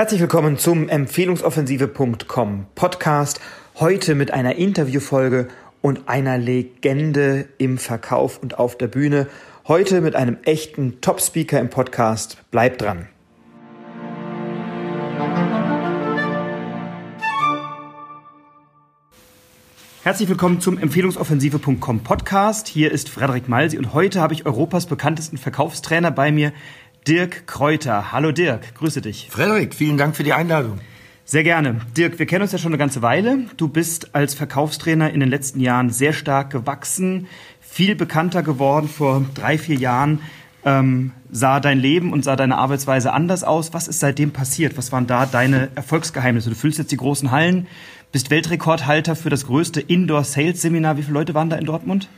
Herzlich willkommen zum Empfehlungsoffensive.com Podcast. Heute mit einer Interviewfolge und einer Legende im Verkauf und auf der Bühne. Heute mit einem echten Top-Speaker im Podcast. Bleibt dran. Herzlich willkommen zum Empfehlungsoffensive.com Podcast. Hier ist Frederik Malsi und heute habe ich Europas bekanntesten Verkaufstrainer bei mir, Dirk Kräuter. Hallo Dirk, grüße dich. Frederik, vielen Dank für die Einladung. Sehr gerne. Dirk, wir kennen uns ja schon eine ganze Weile. Du bist als Verkaufstrainer in den letzten Jahren sehr stark gewachsen, viel bekannter geworden. Vor drei, vier Jahren ähm, sah dein Leben und sah deine Arbeitsweise anders aus. Was ist seitdem passiert? Was waren da deine Erfolgsgeheimnisse? Du füllst jetzt die großen Hallen, bist Weltrekordhalter für das größte Indoor-Sales-Seminar. Wie viele Leute waren da in Dortmund?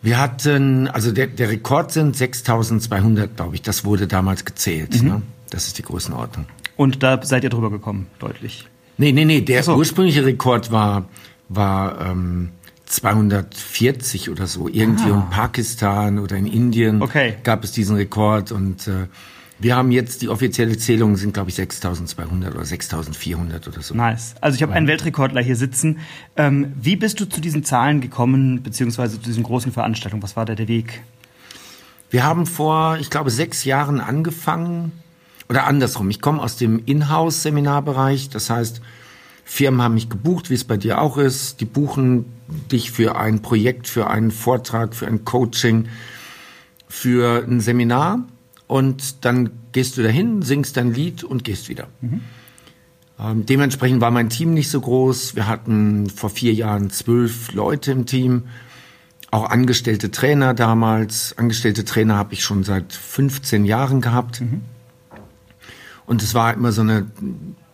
Wir hatten, also der, der Rekord sind 6200, glaube ich. Das wurde damals gezählt. Mhm. Ne? Das ist die Größenordnung. Und da seid ihr drüber gekommen, deutlich? Nee, nee, nee. Der so. ursprüngliche Rekord war, war ähm, 240 oder so. Irgendwie ah. in Pakistan oder in Indien okay. gab es diesen Rekord. Und äh, wir haben jetzt, die offizielle Zählung sind, glaube ich, 6200 oder 6400 oder so. Nice. Also ich habe einen Weltrekordler hier sitzen. Ähm, wie bist du zu diesen Zahlen gekommen, beziehungsweise zu diesen großen Veranstaltungen? Was war da der Weg? Wir haben vor, ich glaube, sechs Jahren angefangen, oder andersrum. Ich komme aus dem Inhouse-Seminarbereich. Das heißt, Firmen haben mich gebucht, wie es bei dir auch ist. Die buchen dich für ein Projekt, für einen Vortrag, für ein Coaching, für ein Seminar und dann gehst du dahin, singst dein Lied und gehst wieder. Mhm. Ähm, dementsprechend war mein Team nicht so groß. Wir hatten vor vier Jahren zwölf Leute im Team, auch angestellte Trainer damals. Angestellte Trainer habe ich schon seit 15 Jahren gehabt. Mhm. Und es war immer so eine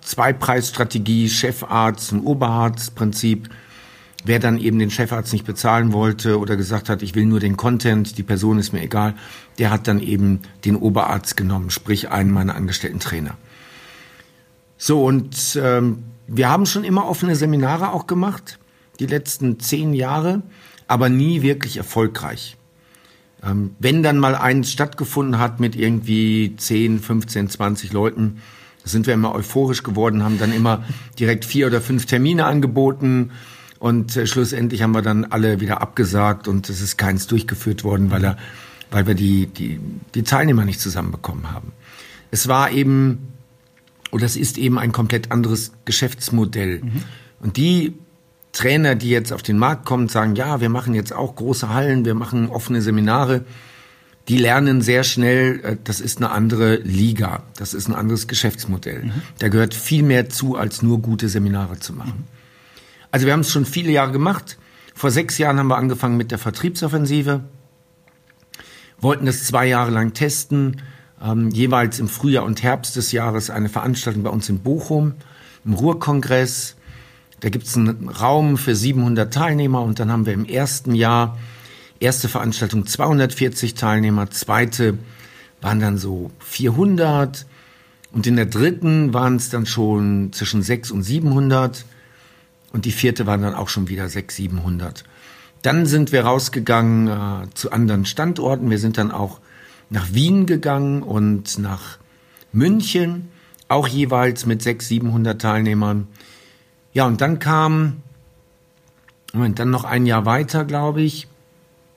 Zweipreisstrategie, Chefarzt und Oberarztprinzip. Wer dann eben den Chefarzt nicht bezahlen wollte oder gesagt hat, ich will nur den Content, die Person ist mir egal, der hat dann eben den Oberarzt genommen, sprich einen meiner angestellten Trainer. So, und ähm, wir haben schon immer offene Seminare auch gemacht, die letzten zehn Jahre, aber nie wirklich erfolgreich. Ähm, wenn dann mal eins stattgefunden hat mit irgendwie 10, 15, 20 Leuten, sind wir immer euphorisch geworden, haben dann immer direkt vier oder fünf Termine angeboten und äh, schlussendlich haben wir dann alle wieder abgesagt und es ist keins durchgeführt worden, weil er, weil wir die, die, die Teilnehmer nicht zusammenbekommen haben. Es war eben, oder es ist eben ein komplett anderes Geschäftsmodell. Mhm. Und die Trainer, die jetzt auf den Markt kommen, sagen, ja, wir machen jetzt auch große Hallen, wir machen offene Seminare, die lernen sehr schnell, äh, das ist eine andere Liga, das ist ein anderes Geschäftsmodell. Mhm. Da gehört viel mehr zu, als nur gute Seminare zu machen. Also wir haben es schon viele Jahre gemacht. Vor sechs Jahren haben wir angefangen mit der Vertriebsoffensive, wollten das zwei Jahre lang testen, ähm, jeweils im Frühjahr und Herbst des Jahres eine Veranstaltung bei uns in Bochum, im Ruhrkongress. Da gibt es einen Raum für 700 Teilnehmer und dann haben wir im ersten Jahr erste Veranstaltung 240 Teilnehmer, zweite waren dann so 400 und in der dritten waren es dann schon zwischen 6 und 700 und die vierte waren dann auch schon wieder 600, 700. Dann sind wir rausgegangen äh, zu anderen Standorten. Wir sind dann auch nach Wien gegangen und nach München, auch jeweils mit 600, 700 Teilnehmern. Ja, und dann kam, Moment, dann noch ein Jahr weiter, glaube ich.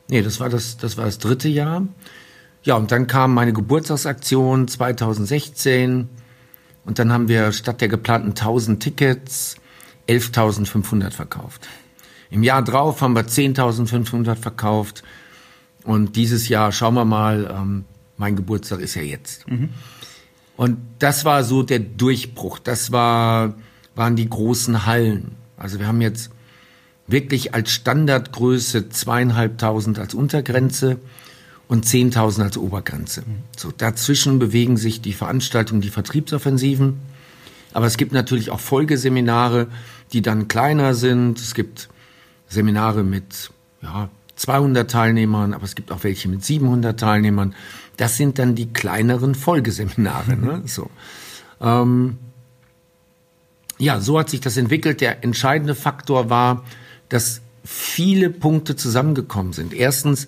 Nee, das war das, das war das dritte Jahr. Ja, und dann kam meine Geburtstagsaktion 2016. Und dann haben wir statt der geplanten 1000 Tickets 11.500 verkauft. Im Jahr drauf haben wir 10.500 verkauft. Und dieses Jahr, schauen wir mal, ähm, mein Geburtstag ist ja jetzt. Mhm. Und das war so der Durchbruch. Das war, waren die großen Hallen. Also wir haben jetzt wirklich als Standardgröße zweieinhalbtausend als Untergrenze und 10.000 als Obergrenze. Mhm. So dazwischen bewegen sich die Veranstaltungen, die Vertriebsoffensiven. Aber es gibt natürlich auch Folgeseminare, die dann kleiner sind. Es gibt Seminare mit ja, 200 Teilnehmern, aber es gibt auch welche mit 700 Teilnehmern. Das sind dann die kleineren Folgeseminare. Ne? So. Ähm, ja, so hat sich das entwickelt. Der entscheidende Faktor war, dass viele Punkte zusammengekommen sind. Erstens,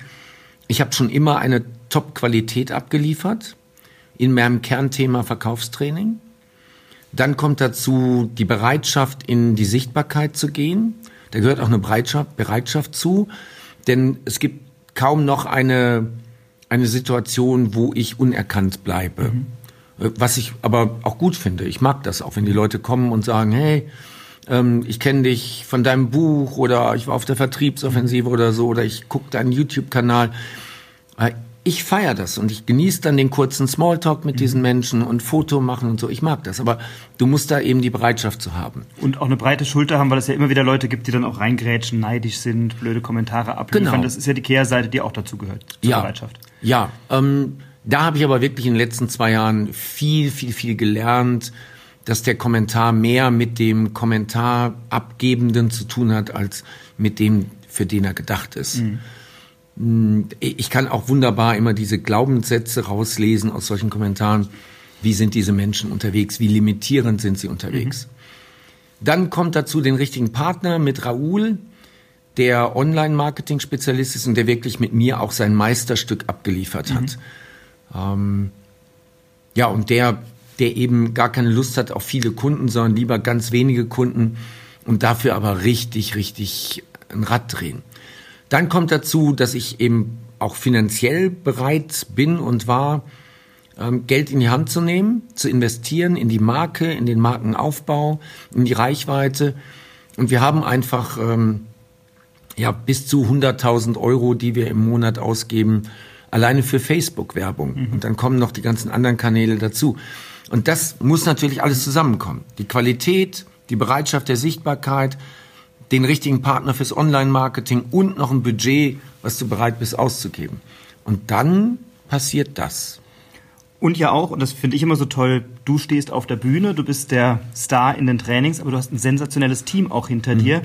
ich habe schon immer eine Top-Qualität abgeliefert in meinem Kernthema Verkaufstraining. Dann kommt dazu die Bereitschaft, in die Sichtbarkeit zu gehen. Da gehört auch eine Bereitschaft, Bereitschaft zu, denn es gibt kaum noch eine, eine Situation, wo ich unerkannt bleibe. Mhm. Was ich aber auch gut finde. Ich mag das auch, wenn die Leute kommen und sagen, hey, ähm, ich kenne dich von deinem Buch oder ich war auf der Vertriebsoffensive oder so oder ich gucke deinen YouTube-Kanal. Ich feiere das und ich genieße dann den kurzen Smalltalk mit mhm. diesen Menschen und Foto machen und so. Ich mag das, aber du musst da eben die Bereitschaft zu haben. Und auch eine breite Schulter haben, weil es ja immer wieder Leute gibt, die dann auch reingrätschen, neidisch sind, blöde Kommentare abliefern. Genau. Das ist ja die Kehrseite, die auch dazu gehört, zur ja. Bereitschaft. Ja, ähm, da habe ich aber wirklich in den letzten zwei Jahren viel, viel, viel gelernt, dass der Kommentar mehr mit dem Kommentarabgebenden zu tun hat, als mit dem, für den er gedacht ist. Mhm. Ich kann auch wunderbar immer diese Glaubenssätze rauslesen aus solchen Kommentaren. Wie sind diese Menschen unterwegs? Wie limitierend sind sie unterwegs? Mhm. Dann kommt dazu den richtigen Partner mit Raoul, der Online-Marketing-Spezialist ist und der wirklich mit mir auch sein Meisterstück abgeliefert hat. Mhm. Ähm, ja, und der, der eben gar keine Lust hat auf viele Kunden, sondern lieber ganz wenige Kunden und dafür aber richtig, richtig ein Rad drehen. Dann kommt dazu, dass ich eben auch finanziell bereit bin und war, ähm, Geld in die Hand zu nehmen, zu investieren in die Marke, in den Markenaufbau, in die Reichweite. Und wir haben einfach ähm, ja bis zu 100.000 Euro, die wir im Monat ausgeben, alleine für Facebook-Werbung. Mhm. Und dann kommen noch die ganzen anderen Kanäle dazu. Und das muss natürlich alles zusammenkommen. Die Qualität, die Bereitschaft der Sichtbarkeit, den richtigen Partner fürs Online-Marketing und noch ein Budget, was du bereit bist auszugeben. Und dann passiert das. Und ja auch, und das finde ich immer so toll, du stehst auf der Bühne, du bist der Star in den Trainings, aber du hast ein sensationelles Team auch hinter mhm. dir.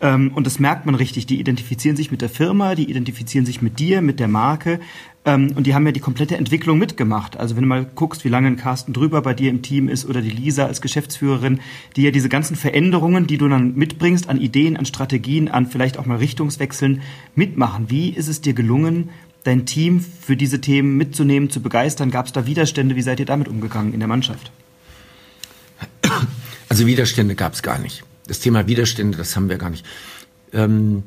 Ähm, und das merkt man richtig. Die identifizieren sich mit der Firma, die identifizieren sich mit dir, mit der Marke. Ähm, und die haben ja die komplette Entwicklung mitgemacht. Also wenn du mal guckst, wie lange ein Carsten drüber bei dir im Team ist oder die Lisa als Geschäftsführerin, die ja diese ganzen Veränderungen, die du dann mitbringst an Ideen, an Strategien, an vielleicht auch mal Richtungswechseln mitmachen. Wie ist es dir gelungen, dein Team für diese Themen mitzunehmen, zu begeistern? Gab es da Widerstände? Wie seid ihr damit umgegangen in der Mannschaft? Also Widerstände gab es gar nicht. Das Thema Widerstände, das haben wir gar nicht. Ähm,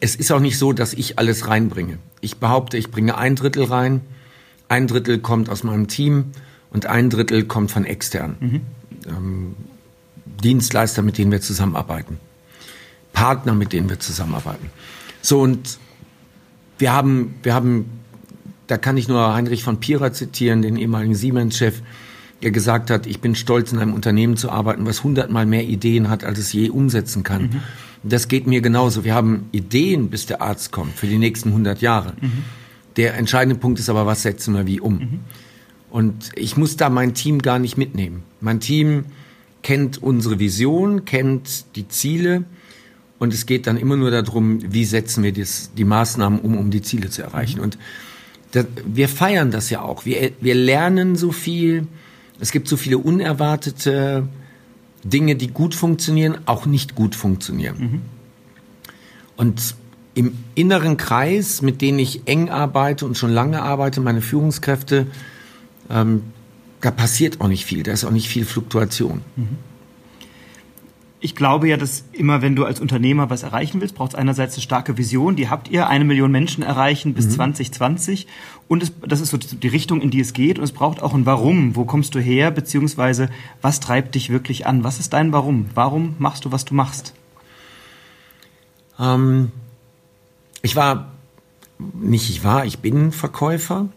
es ist auch nicht so, dass ich alles reinbringe. Ich behaupte, ich bringe ein Drittel rein, ein Drittel kommt aus meinem Team und ein Drittel kommt von extern. Mhm. Ähm, Dienstleister, mit denen wir zusammenarbeiten. Partner, mit denen wir zusammenarbeiten. So, und wir haben, wir haben, da kann ich nur Heinrich von Pira zitieren, den ehemaligen Siemens-Chef, der gesagt hat, ich bin stolz, in einem Unternehmen zu arbeiten, was hundertmal mehr Ideen hat, als es je umsetzen kann. Mhm. Das geht mir genauso. Wir haben Ideen, bis der Arzt kommt, für die nächsten 100 Jahre. Mhm. Der entscheidende Punkt ist aber, was setzen wir wie um? Mhm. Und ich muss da mein Team gar nicht mitnehmen. Mein Team kennt unsere Vision, kennt die Ziele und es geht dann immer nur darum, wie setzen wir das, die Maßnahmen um, um die Ziele zu erreichen. Mhm. Und das, wir feiern das ja auch. Wir, wir lernen so viel. Es gibt so viele unerwartete Dinge, die gut funktionieren, auch nicht gut funktionieren. Mhm. Und im inneren Kreis, mit denen ich eng arbeite und schon lange arbeite, meine Führungskräfte, ähm, da passiert auch nicht viel, da ist auch nicht viel Fluktuation. Mhm ich glaube ja, dass immer, wenn du als Unternehmer was erreichen willst, braucht es einerseits eine starke Vision. Die habt ihr, eine Million Menschen erreichen bis mhm. 2020. Und es, das ist so die Richtung, in die es geht. Und es braucht auch ein Warum. Wo kommst du her? Beziehungsweise, was treibt dich wirklich an? Was ist dein Warum? Warum machst du, was du machst? Ähm, ich war, nicht ich war, ich bin Verkäufer.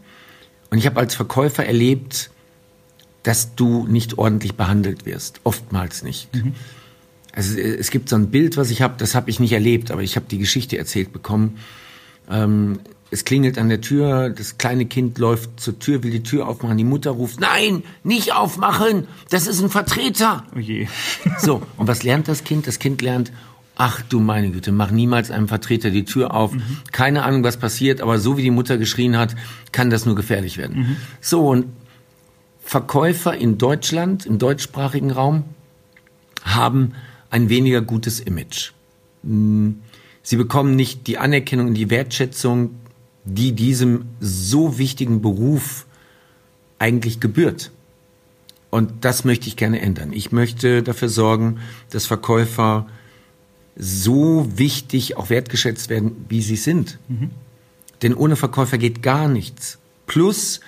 Und ich habe als Verkäufer erlebt, dass du nicht ordentlich behandelt wirst. Oftmals nicht. Mhm also äh, es gibt so ein Bild, was ich habe, das habe ich nicht erlebt, aber ich habe die Geschichte erzählt bekommen. Ähm, es klingelt an der Tür, das kleine Kind läuft zur Tür, will die Tür aufmachen, die Mutter ruft, nein, nicht aufmachen, das ist ein Vertreter. Oh je. so, und was lernt das Kind? Das Kind lernt, ach du meine Güte, mach niemals einem Vertreter die Tür auf. Mhm. Keine Ahnung, was passiert, aber so wie die Mutter geschrien hat, kann das nur gefährlich werden. Mhm. So, und Verkäufer in Deutschland, im deutschsprachigen Raum, haben ein weniger gutes Image. Hm, sie bekommen nicht die Anerkennung und die Wertschätzung, die diesem so wichtigen Beruf eigentlich gebührt. Und das möchte ich gerne ändern. Ich möchte dafür sorgen, dass Verkäufer so wichtig auch wertgeschätzt werden, wie sie sind. Mhm. Denn ohne Verkäufer geht gar nichts. Plus,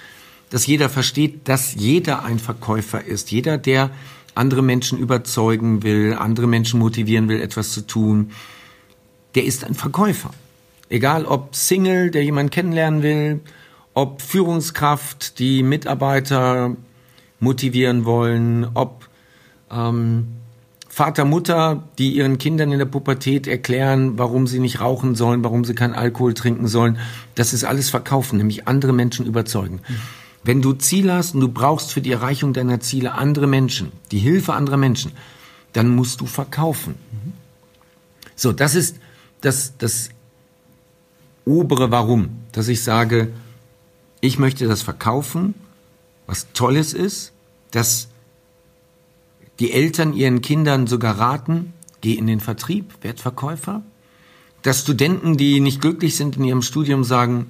dass jeder versteht, dass jeder ein Verkäufer ist. Jeder, der andere Menschen überzeugen will, andere Menschen motivieren will, etwas zu tun, der ist ein Verkäufer. Egal ob Single, der jemanden kennenlernen will, ob Führungskraft, die Mitarbeiter motivieren wollen, ob ähm, Vater, Mutter, die ihren Kindern in der Pubertät erklären, warum sie nicht rauchen sollen, warum sie keinen Alkohol trinken sollen. Das ist alles Verkaufen, nämlich andere Menschen überzeugen. Mhm. Wenn du Ziele hast und du brauchst für die Erreichung deiner Ziele andere Menschen, die Hilfe anderer Menschen, dann musst du verkaufen. So, das ist das, das obere Warum, dass ich sage, ich möchte das verkaufen, was Tolles ist, dass die Eltern ihren Kindern sogar raten, geh in den Vertrieb, werd Verkäufer. Dass Studenten, die nicht glücklich sind in ihrem Studium, sagen,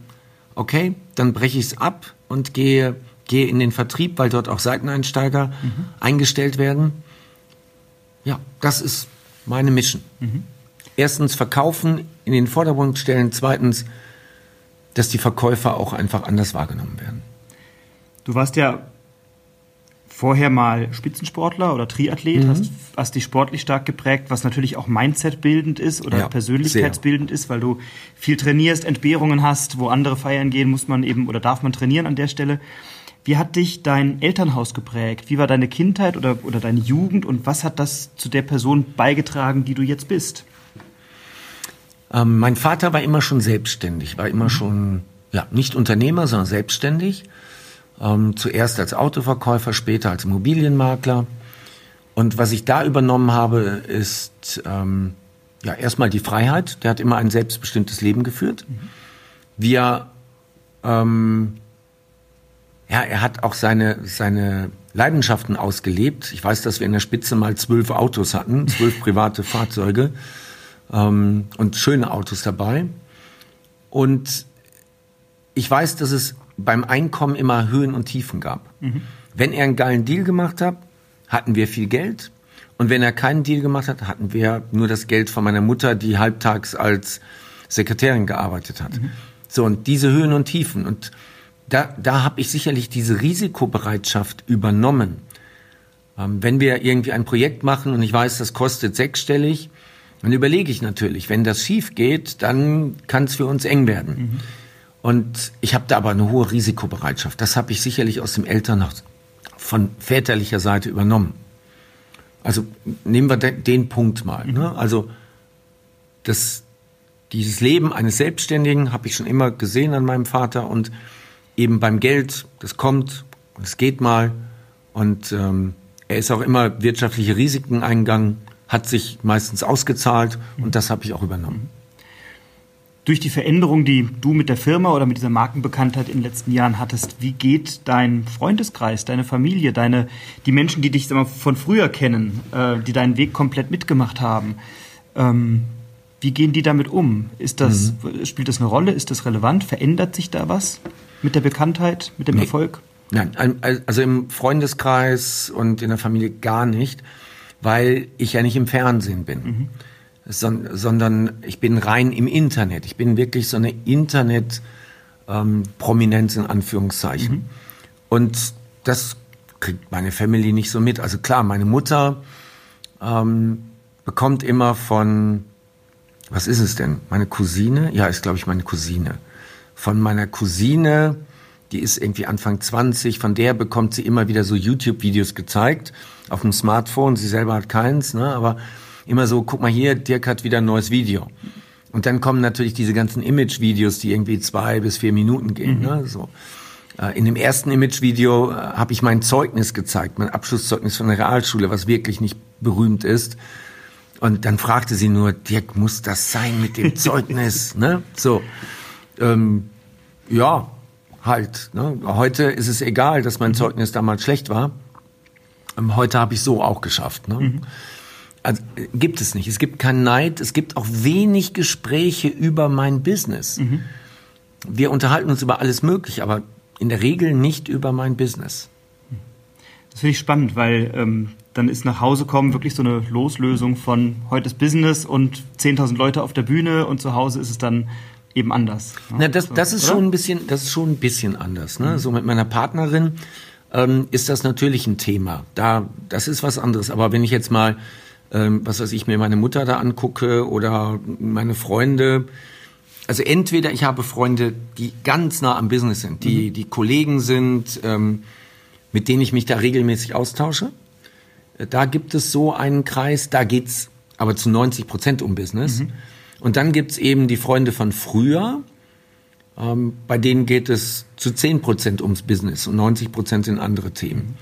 okay, dann breche ich es ab und gehe, gehe in den Vertrieb, weil dort auch Seiteneinsteiger mhm. eingestellt werden. Ja, das ist meine Mission. Mhm. Erstens verkaufen, in den Vordergrund stellen. Zweitens, dass die Verkäufer auch einfach anders wahrgenommen werden. Du warst ja vorher mal Spitzensportler oder Triathlet, mhm. hast, hast dich sportlich stark geprägt, was natürlich auch Mindset-bildend ist oder ja, persönlichkeitsbildend ist, weil du viel trainierst, Entbehrungen hast, wo andere feiern gehen, muss man eben oder darf man trainieren an der Stelle. Wie hat dich dein Elternhaus geprägt? Wie war deine Kindheit oder, oder deine Jugend und was hat das zu der Person beigetragen, die du jetzt bist? Ähm, mein Vater war immer schon selbstständig, war immer mhm. schon, ja, nicht Unternehmer, sondern selbstständig ähm, zuerst als Autoverkäufer, später als Immobilienmakler. Und was ich da übernommen habe, ist ähm, ja erstmal die Freiheit. Der hat immer ein selbstbestimmtes Leben geführt. Mhm. Wir, ähm, ja, er hat auch seine seine Leidenschaften ausgelebt. Ich weiß, dass wir in der Spitze mal zwölf Autos hatten, zwölf private Fahrzeuge ähm, und schöne Autos dabei. Und ich weiß, dass es beim Einkommen immer Höhen und Tiefen gab. Mhm. Wenn er einen geilen Deal gemacht hat, hatten wir viel Geld. Und wenn er keinen Deal gemacht hat, hatten wir nur das Geld von meiner Mutter, die halbtags als Sekretärin gearbeitet hat. Mhm. So, und diese Höhen und Tiefen. Und da, da habe ich sicherlich diese Risikobereitschaft übernommen. Ähm, wenn wir irgendwie ein Projekt machen und ich weiß, das kostet sechsstellig, dann überlege ich natürlich, wenn das schief geht, dann kann es für uns eng werden. Mhm. Und ich habe da aber eine hohe Risikobereitschaft. Das habe ich sicherlich aus dem Elternhaus von väterlicher Seite übernommen. Also nehmen wir den Punkt mal. Ne? Mhm. Also das, dieses Leben eines Selbstständigen habe ich schon immer gesehen an meinem Vater und eben beim Geld, das kommt und es geht mal und ähm, er ist auch immer wirtschaftliche Risiken eingegangen, hat sich meistens ausgezahlt und das habe ich auch übernommen durch die Veränderung, die du mit der Firma oder mit dieser Markenbekanntheit in den letzten Jahren hattest, wie geht dein Freundeskreis, deine Familie, deine, die Menschen, die dich mal, von früher kennen, äh, die deinen Weg komplett mitgemacht haben, ähm, wie gehen die damit um? Ist das, mhm. Spielt das eine Rolle? Ist das relevant? Verändert sich da was mit der Bekanntheit, mit dem nee. Erfolg? Nein, also im Freundeskreis und in der Familie gar nicht, weil ich ja nicht im Fernsehen bin. Mhm sondern ich bin rein im Internet. Ich bin wirklich so eine Internet-Prominenz ähm, in Anführungszeichen. Mhm. Und das kriegt meine Family nicht so mit. Also klar, meine Mutter ähm, bekommt immer von, was ist es denn? Meine Cousine? Ja, ist glaube ich meine Cousine. Von meiner Cousine, die ist irgendwie Anfang 20, von der bekommt sie immer wieder so YouTube-Videos gezeigt auf dem Smartphone. Sie selber hat keins, ne? aber immer so, guck mal hier, Dirk hat wieder ein neues Video. Und dann kommen natürlich diese ganzen Image-Videos, die irgendwie zwei bis vier Minuten gehen. Mhm. Ne? So. Äh, in dem ersten Image-Video äh, habe ich mein Zeugnis gezeigt, mein Abschlusszeugnis von der Realschule, was wirklich nicht berühmt ist. Und dann fragte sie nur, Dirk, muss das sein mit dem Zeugnis? ne? So, ähm, ja, halt. Ne? Heute ist es egal, dass mein mhm. Zeugnis damals schlecht war. Ähm, heute habe ich so auch geschafft. Ne? Mhm also, gibt es nicht. Es gibt keinen Neid, es gibt auch wenig Gespräche über mein Business. Mhm. Wir unterhalten uns über alles Mögliche, aber in der Regel nicht über mein Business. Das finde ich spannend, weil ähm, dann ist nach Hause kommen wirklich so eine Loslösung von heute ist Business und 10.000 Leute auf der Bühne und zu Hause ist es dann eben anders. Ne? Na, das, das ist schon ein bisschen, das ist schon ein bisschen anders. Ne? Mhm. So mit meiner Partnerin ähm, ist das natürlich ein Thema. Da, das ist was anderes. Aber wenn ich jetzt mal, ähm, was weiß ich, mir meine Mutter da angucke oder meine Freunde, also entweder ich habe Freunde, die ganz nah am Business sind, die, mhm. die Kollegen sind, ähm, mit denen ich mich da regelmäßig austausche. Da gibt es so einen Kreis, da geht's aber zu 90 Prozent um Business. Mhm. Und dann gibt's eben die Freunde von früher, ähm, bei denen geht es zu 10 Prozent ums Business und 90 Prozent in andere Themen.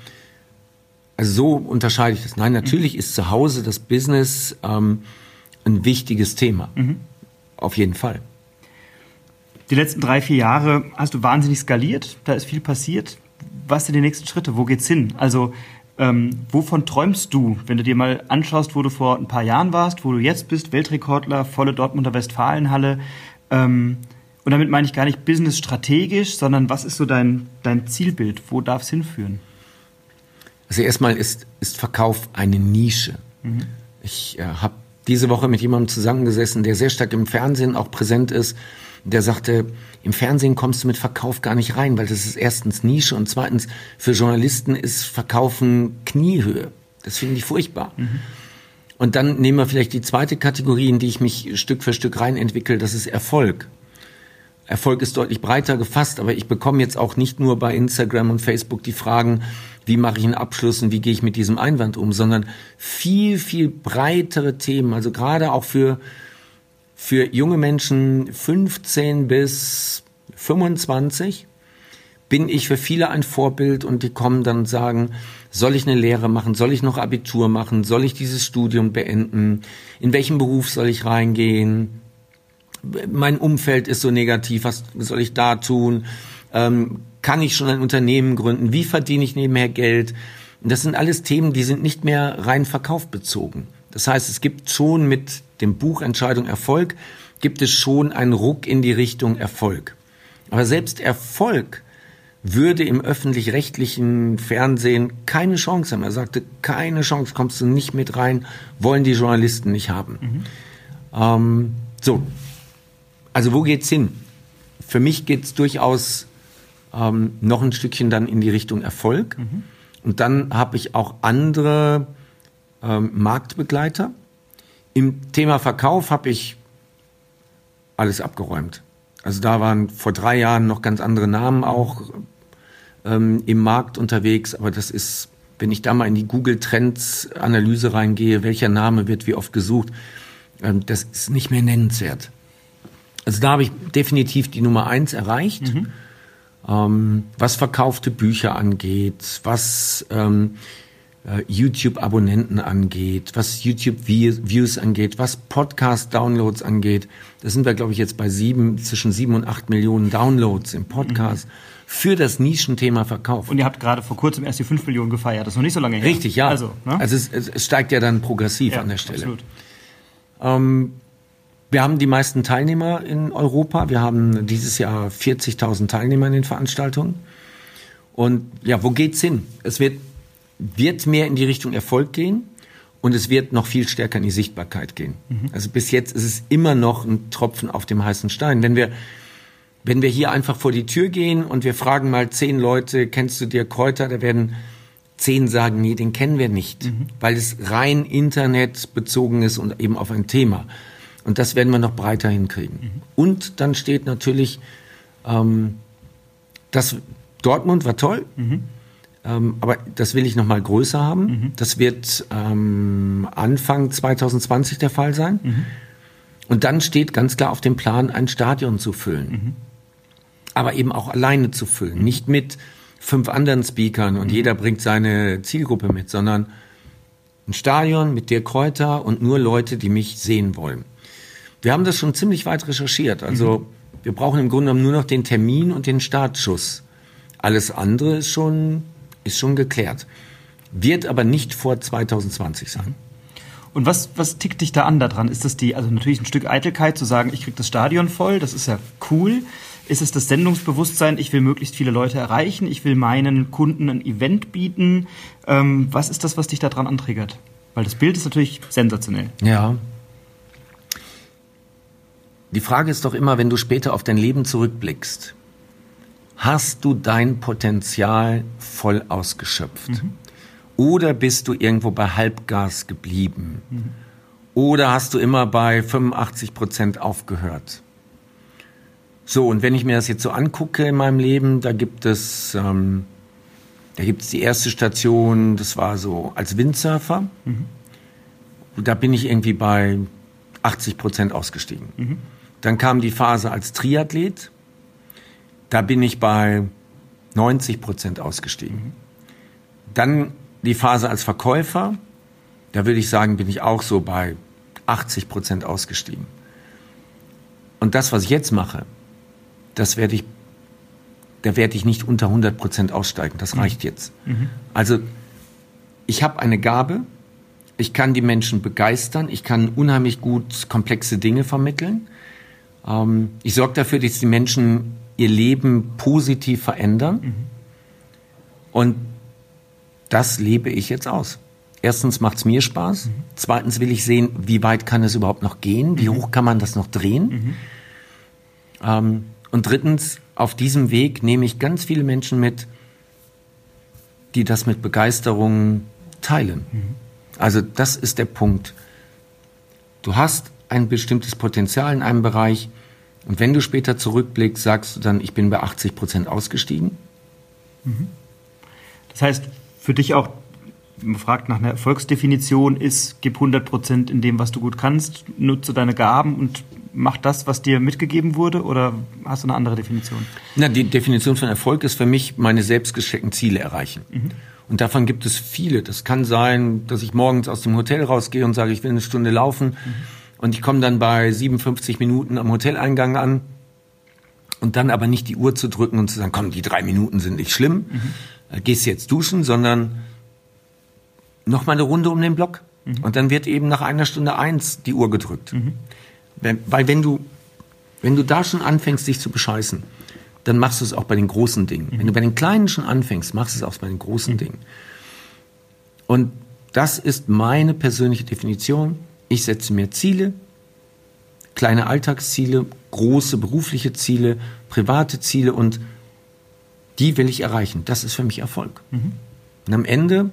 Also so unterscheide ich das. Nein, natürlich mhm. ist zu Hause das Business ähm, ein wichtiges Thema. Mhm. Auf jeden Fall. Die letzten drei, vier Jahre hast du wahnsinnig skaliert, da ist viel passiert was sind die nächsten Schritte? Wo geht's hin? Also ähm, wovon träumst du, wenn du dir mal anschaust, wo du vor ein paar Jahren warst, wo du jetzt bist, Weltrekordler, volle Dortmunder Westfalenhalle? Ähm, und damit meine ich gar nicht business strategisch, sondern was ist so dein, dein Zielbild? Wo darf es hinführen? Also erstmal ist, ist Verkauf eine Nische. Mhm. Ich äh, habe diese Woche mit jemandem zusammengesessen, der sehr stark im Fernsehen auch präsent ist der sagte, im Fernsehen kommst du mit Verkauf gar nicht rein, weil das ist erstens Nische und zweitens für Journalisten ist Verkaufen Kniehöhe. Das finde ich furchtbar. Mhm. Und dann nehmen wir vielleicht die zweite Kategorie, in die ich mich Stück für Stück rein entwickle, das ist Erfolg. Erfolg ist deutlich breiter gefasst, aber ich bekomme jetzt auch nicht nur bei Instagram und Facebook die Fragen, wie mache ich einen Abschluss und wie gehe ich mit diesem Einwand um, sondern viel, viel breitere Themen, also gerade auch für für junge Menschen 15 bis 25 bin ich für viele ein Vorbild und die kommen dann und sagen, soll ich eine Lehre machen, soll ich noch Abitur machen, soll ich dieses Studium beenden, in welchen Beruf soll ich reingehen, mein Umfeld ist so negativ, was soll ich da tun, ähm, kann ich schon ein Unternehmen gründen, wie verdiene ich nebenher Geld. Das sind alles Themen, die sind nicht mehr rein verkaufbezogen. Das heißt, es gibt schon mit dem Buch Entscheidung Erfolg, gibt es schon einen Ruck in die Richtung Erfolg. Aber selbst Erfolg würde im öffentlich-rechtlichen Fernsehen keine Chance haben. Er sagte, keine Chance, kommst du nicht mit rein, wollen die Journalisten nicht haben. Mhm. Ähm, so, also wo geht's hin? Für mich geht's durchaus ähm, noch ein Stückchen dann in die Richtung Erfolg. Mhm. Und dann habe ich auch andere ähm, Marktbegleiter. Im Thema Verkauf habe ich alles abgeräumt. Also da waren vor drei Jahren noch ganz andere Namen auch ähm, im Markt unterwegs, aber das ist, wenn ich da mal in die Google Trends Analyse reingehe, welcher Name wird wie oft gesucht, ähm, das ist nicht mehr nennenswert. Also da habe ich definitiv die Nummer eins erreicht. Mhm. Ähm, was verkaufte Bücher angeht, was ähm, äh, YouTube-Abonnenten angeht, was YouTube-Views angeht, was Podcast-Downloads angeht. Da sind wir, glaube ich, jetzt bei sieben, zwischen sieben und acht Millionen Downloads im Podcast. Mhm. Für das Nischenthema Verkauf. Und ihr habt gerade vor kurzem erst die fünf Millionen gefeiert. Das ist noch nicht so lange her. Richtig, ja. Also, ne? also es, es, steigt ja dann progressiv ja, an der Stelle. Absolut. Ähm, wir haben die meisten Teilnehmer in Europa. Wir haben dieses Jahr 40.000 Teilnehmer in den Veranstaltungen. Und ja, wo geht's hin? Es wird wird mehr in die Richtung Erfolg gehen und es wird noch viel stärker in die Sichtbarkeit gehen. Mhm. Also bis jetzt ist es immer noch ein Tropfen auf dem heißen Stein. Wenn wir, wenn wir hier einfach vor die Tür gehen und wir fragen mal zehn Leute, kennst du dir Kräuter, da werden zehn sagen, nee, den kennen wir nicht, mhm. weil es rein Internet bezogen ist und eben auf ein Thema. Und das werden wir noch breiter hinkriegen. Mhm. Und dann steht natürlich, ähm, das Dortmund war toll. Mhm. Ähm, aber das will ich noch mal größer haben. Mhm. Das wird ähm, Anfang 2020 der Fall sein. Mhm. Und dann steht ganz klar auf dem Plan, ein Stadion zu füllen. Mhm. Aber eben auch alleine zu füllen. Mhm. Nicht mit fünf anderen Speakern und jeder bringt seine Zielgruppe mit, sondern ein Stadion mit dir Kräuter und nur Leute, die mich sehen wollen. Wir haben das schon ziemlich weit recherchiert. Also mhm. wir brauchen im Grunde genommen nur noch den Termin und den Startschuss. Alles andere ist schon ist schon geklärt. Wird aber nicht vor 2020 sein. Und was, was tickt dich da an daran? Ist das die, also natürlich ein Stück Eitelkeit zu sagen, ich krieg das Stadion voll, das ist ja cool. Ist es das Sendungsbewusstsein, ich will möglichst viele Leute erreichen, ich will meinen Kunden ein Event bieten? Ähm, was ist das, was dich daran antriggert? Weil das Bild ist natürlich sensationell. Ja. Die Frage ist doch immer, wenn du später auf dein Leben zurückblickst, hast du dein Potenzial voll ausgeschöpft? Mhm. Oder bist du irgendwo bei Halbgas geblieben? Mhm. Oder hast du immer bei 85 Prozent aufgehört? So, und wenn ich mir das jetzt so angucke in meinem Leben, da gibt es, ähm, da gibt es die erste Station, das war so als Windsurfer. Mhm. Da bin ich irgendwie bei 80 Prozent ausgestiegen. Dann kam die Phase als Triathlet. Da bin ich bei 90 Prozent ausgestiegen. Mhm. Dann die Phase als Verkäufer. Da würde ich sagen, bin ich auch so bei 80 Prozent ausgestiegen. Und das, was ich jetzt mache, das werde ich, da werde ich nicht unter 100 Prozent aussteigen. Das mhm. reicht jetzt. Mhm. Also, ich habe eine Gabe. Ich kann die Menschen begeistern. Ich kann unheimlich gut komplexe Dinge vermitteln. Ähm, ich sorge dafür, dass die Menschen ihr Leben positiv verändern. Mhm. Und das lebe ich jetzt aus. Erstens macht es mir Spaß. Mhm. Zweitens will ich sehen, wie weit kann es überhaupt noch gehen? Wie mhm. hoch kann man das noch drehen? Mhm. Ähm, und drittens, auf diesem Weg nehme ich ganz viele Menschen mit, die das mit Begeisterung teilen. Mhm. Also das ist der Punkt. Du hast ein bestimmtes Potenzial in einem Bereich und wenn du später zurückblickst, sagst du dann, ich bin bei 80 Prozent ausgestiegen. Mhm. Das heißt, für dich auch, man fragt nach einer Erfolgsdefinition, ist, gib 100 Prozent in dem, was du gut kannst, nutze deine Gaben und mach das, was dir mitgegeben wurde? Oder hast du eine andere Definition? Na, die Definition von Erfolg ist für mich, meine selbst gesteckten Ziele erreichen. Mhm. Und davon gibt es viele. Das kann sein, dass ich morgens aus dem Hotel rausgehe und sage, ich will eine Stunde laufen. Mhm. Und ich komme dann bei 57 Minuten am Hoteleingang an. Und dann aber nicht die Uhr zu drücken und zu sagen, komm, die drei Minuten sind nicht schlimm. Mhm. Äh, gehst jetzt duschen, sondern noch mal eine Runde um den Block. Mhm. Und dann wird eben nach einer Stunde eins die Uhr gedrückt. Mhm. Wenn, weil wenn du, wenn du da schon anfängst, dich zu bescheißen, dann machst du es auch bei den großen Dingen. Mhm. Wenn du bei den kleinen schon anfängst, machst du es auch bei den großen mhm. Dingen. Und das ist meine persönliche Definition. Ich setze mir Ziele, kleine Alltagsziele, große berufliche Ziele, private Ziele und die will ich erreichen. Das ist für mich Erfolg. Mhm. Und am Ende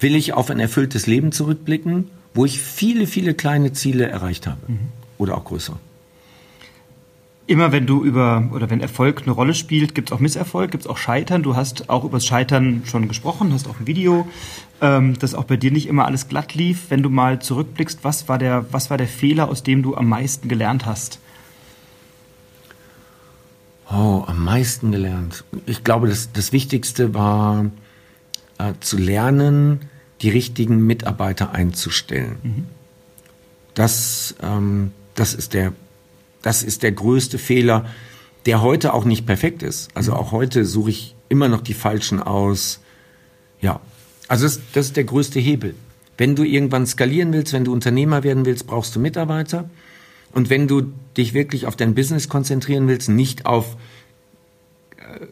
will ich auf ein erfülltes Leben zurückblicken, wo ich viele, viele kleine Ziele erreicht habe. Mhm. Oder auch größere. Immer wenn du über oder wenn Erfolg eine Rolle spielt, gibt es auch Misserfolg, gibt es auch Scheitern. Du hast auch über das Scheitern schon gesprochen, hast auch ein Video, ähm, dass auch bei dir nicht immer alles glatt lief. Wenn du mal zurückblickst, was war der, was war der Fehler, aus dem du am meisten gelernt hast? Oh, am meisten gelernt. Ich glaube, das, das Wichtigste war äh, zu lernen, die richtigen Mitarbeiter einzustellen. Mhm. Das, ähm, das, ist der, das ist der größte Fehler, der heute auch nicht perfekt ist. Also mhm. auch heute suche ich immer noch die Falschen aus. Ja, also das, das ist der größte Hebel. Wenn du irgendwann skalieren willst, wenn du Unternehmer werden willst, brauchst du Mitarbeiter. Und wenn du dich wirklich auf dein Business konzentrieren willst, nicht auf, äh,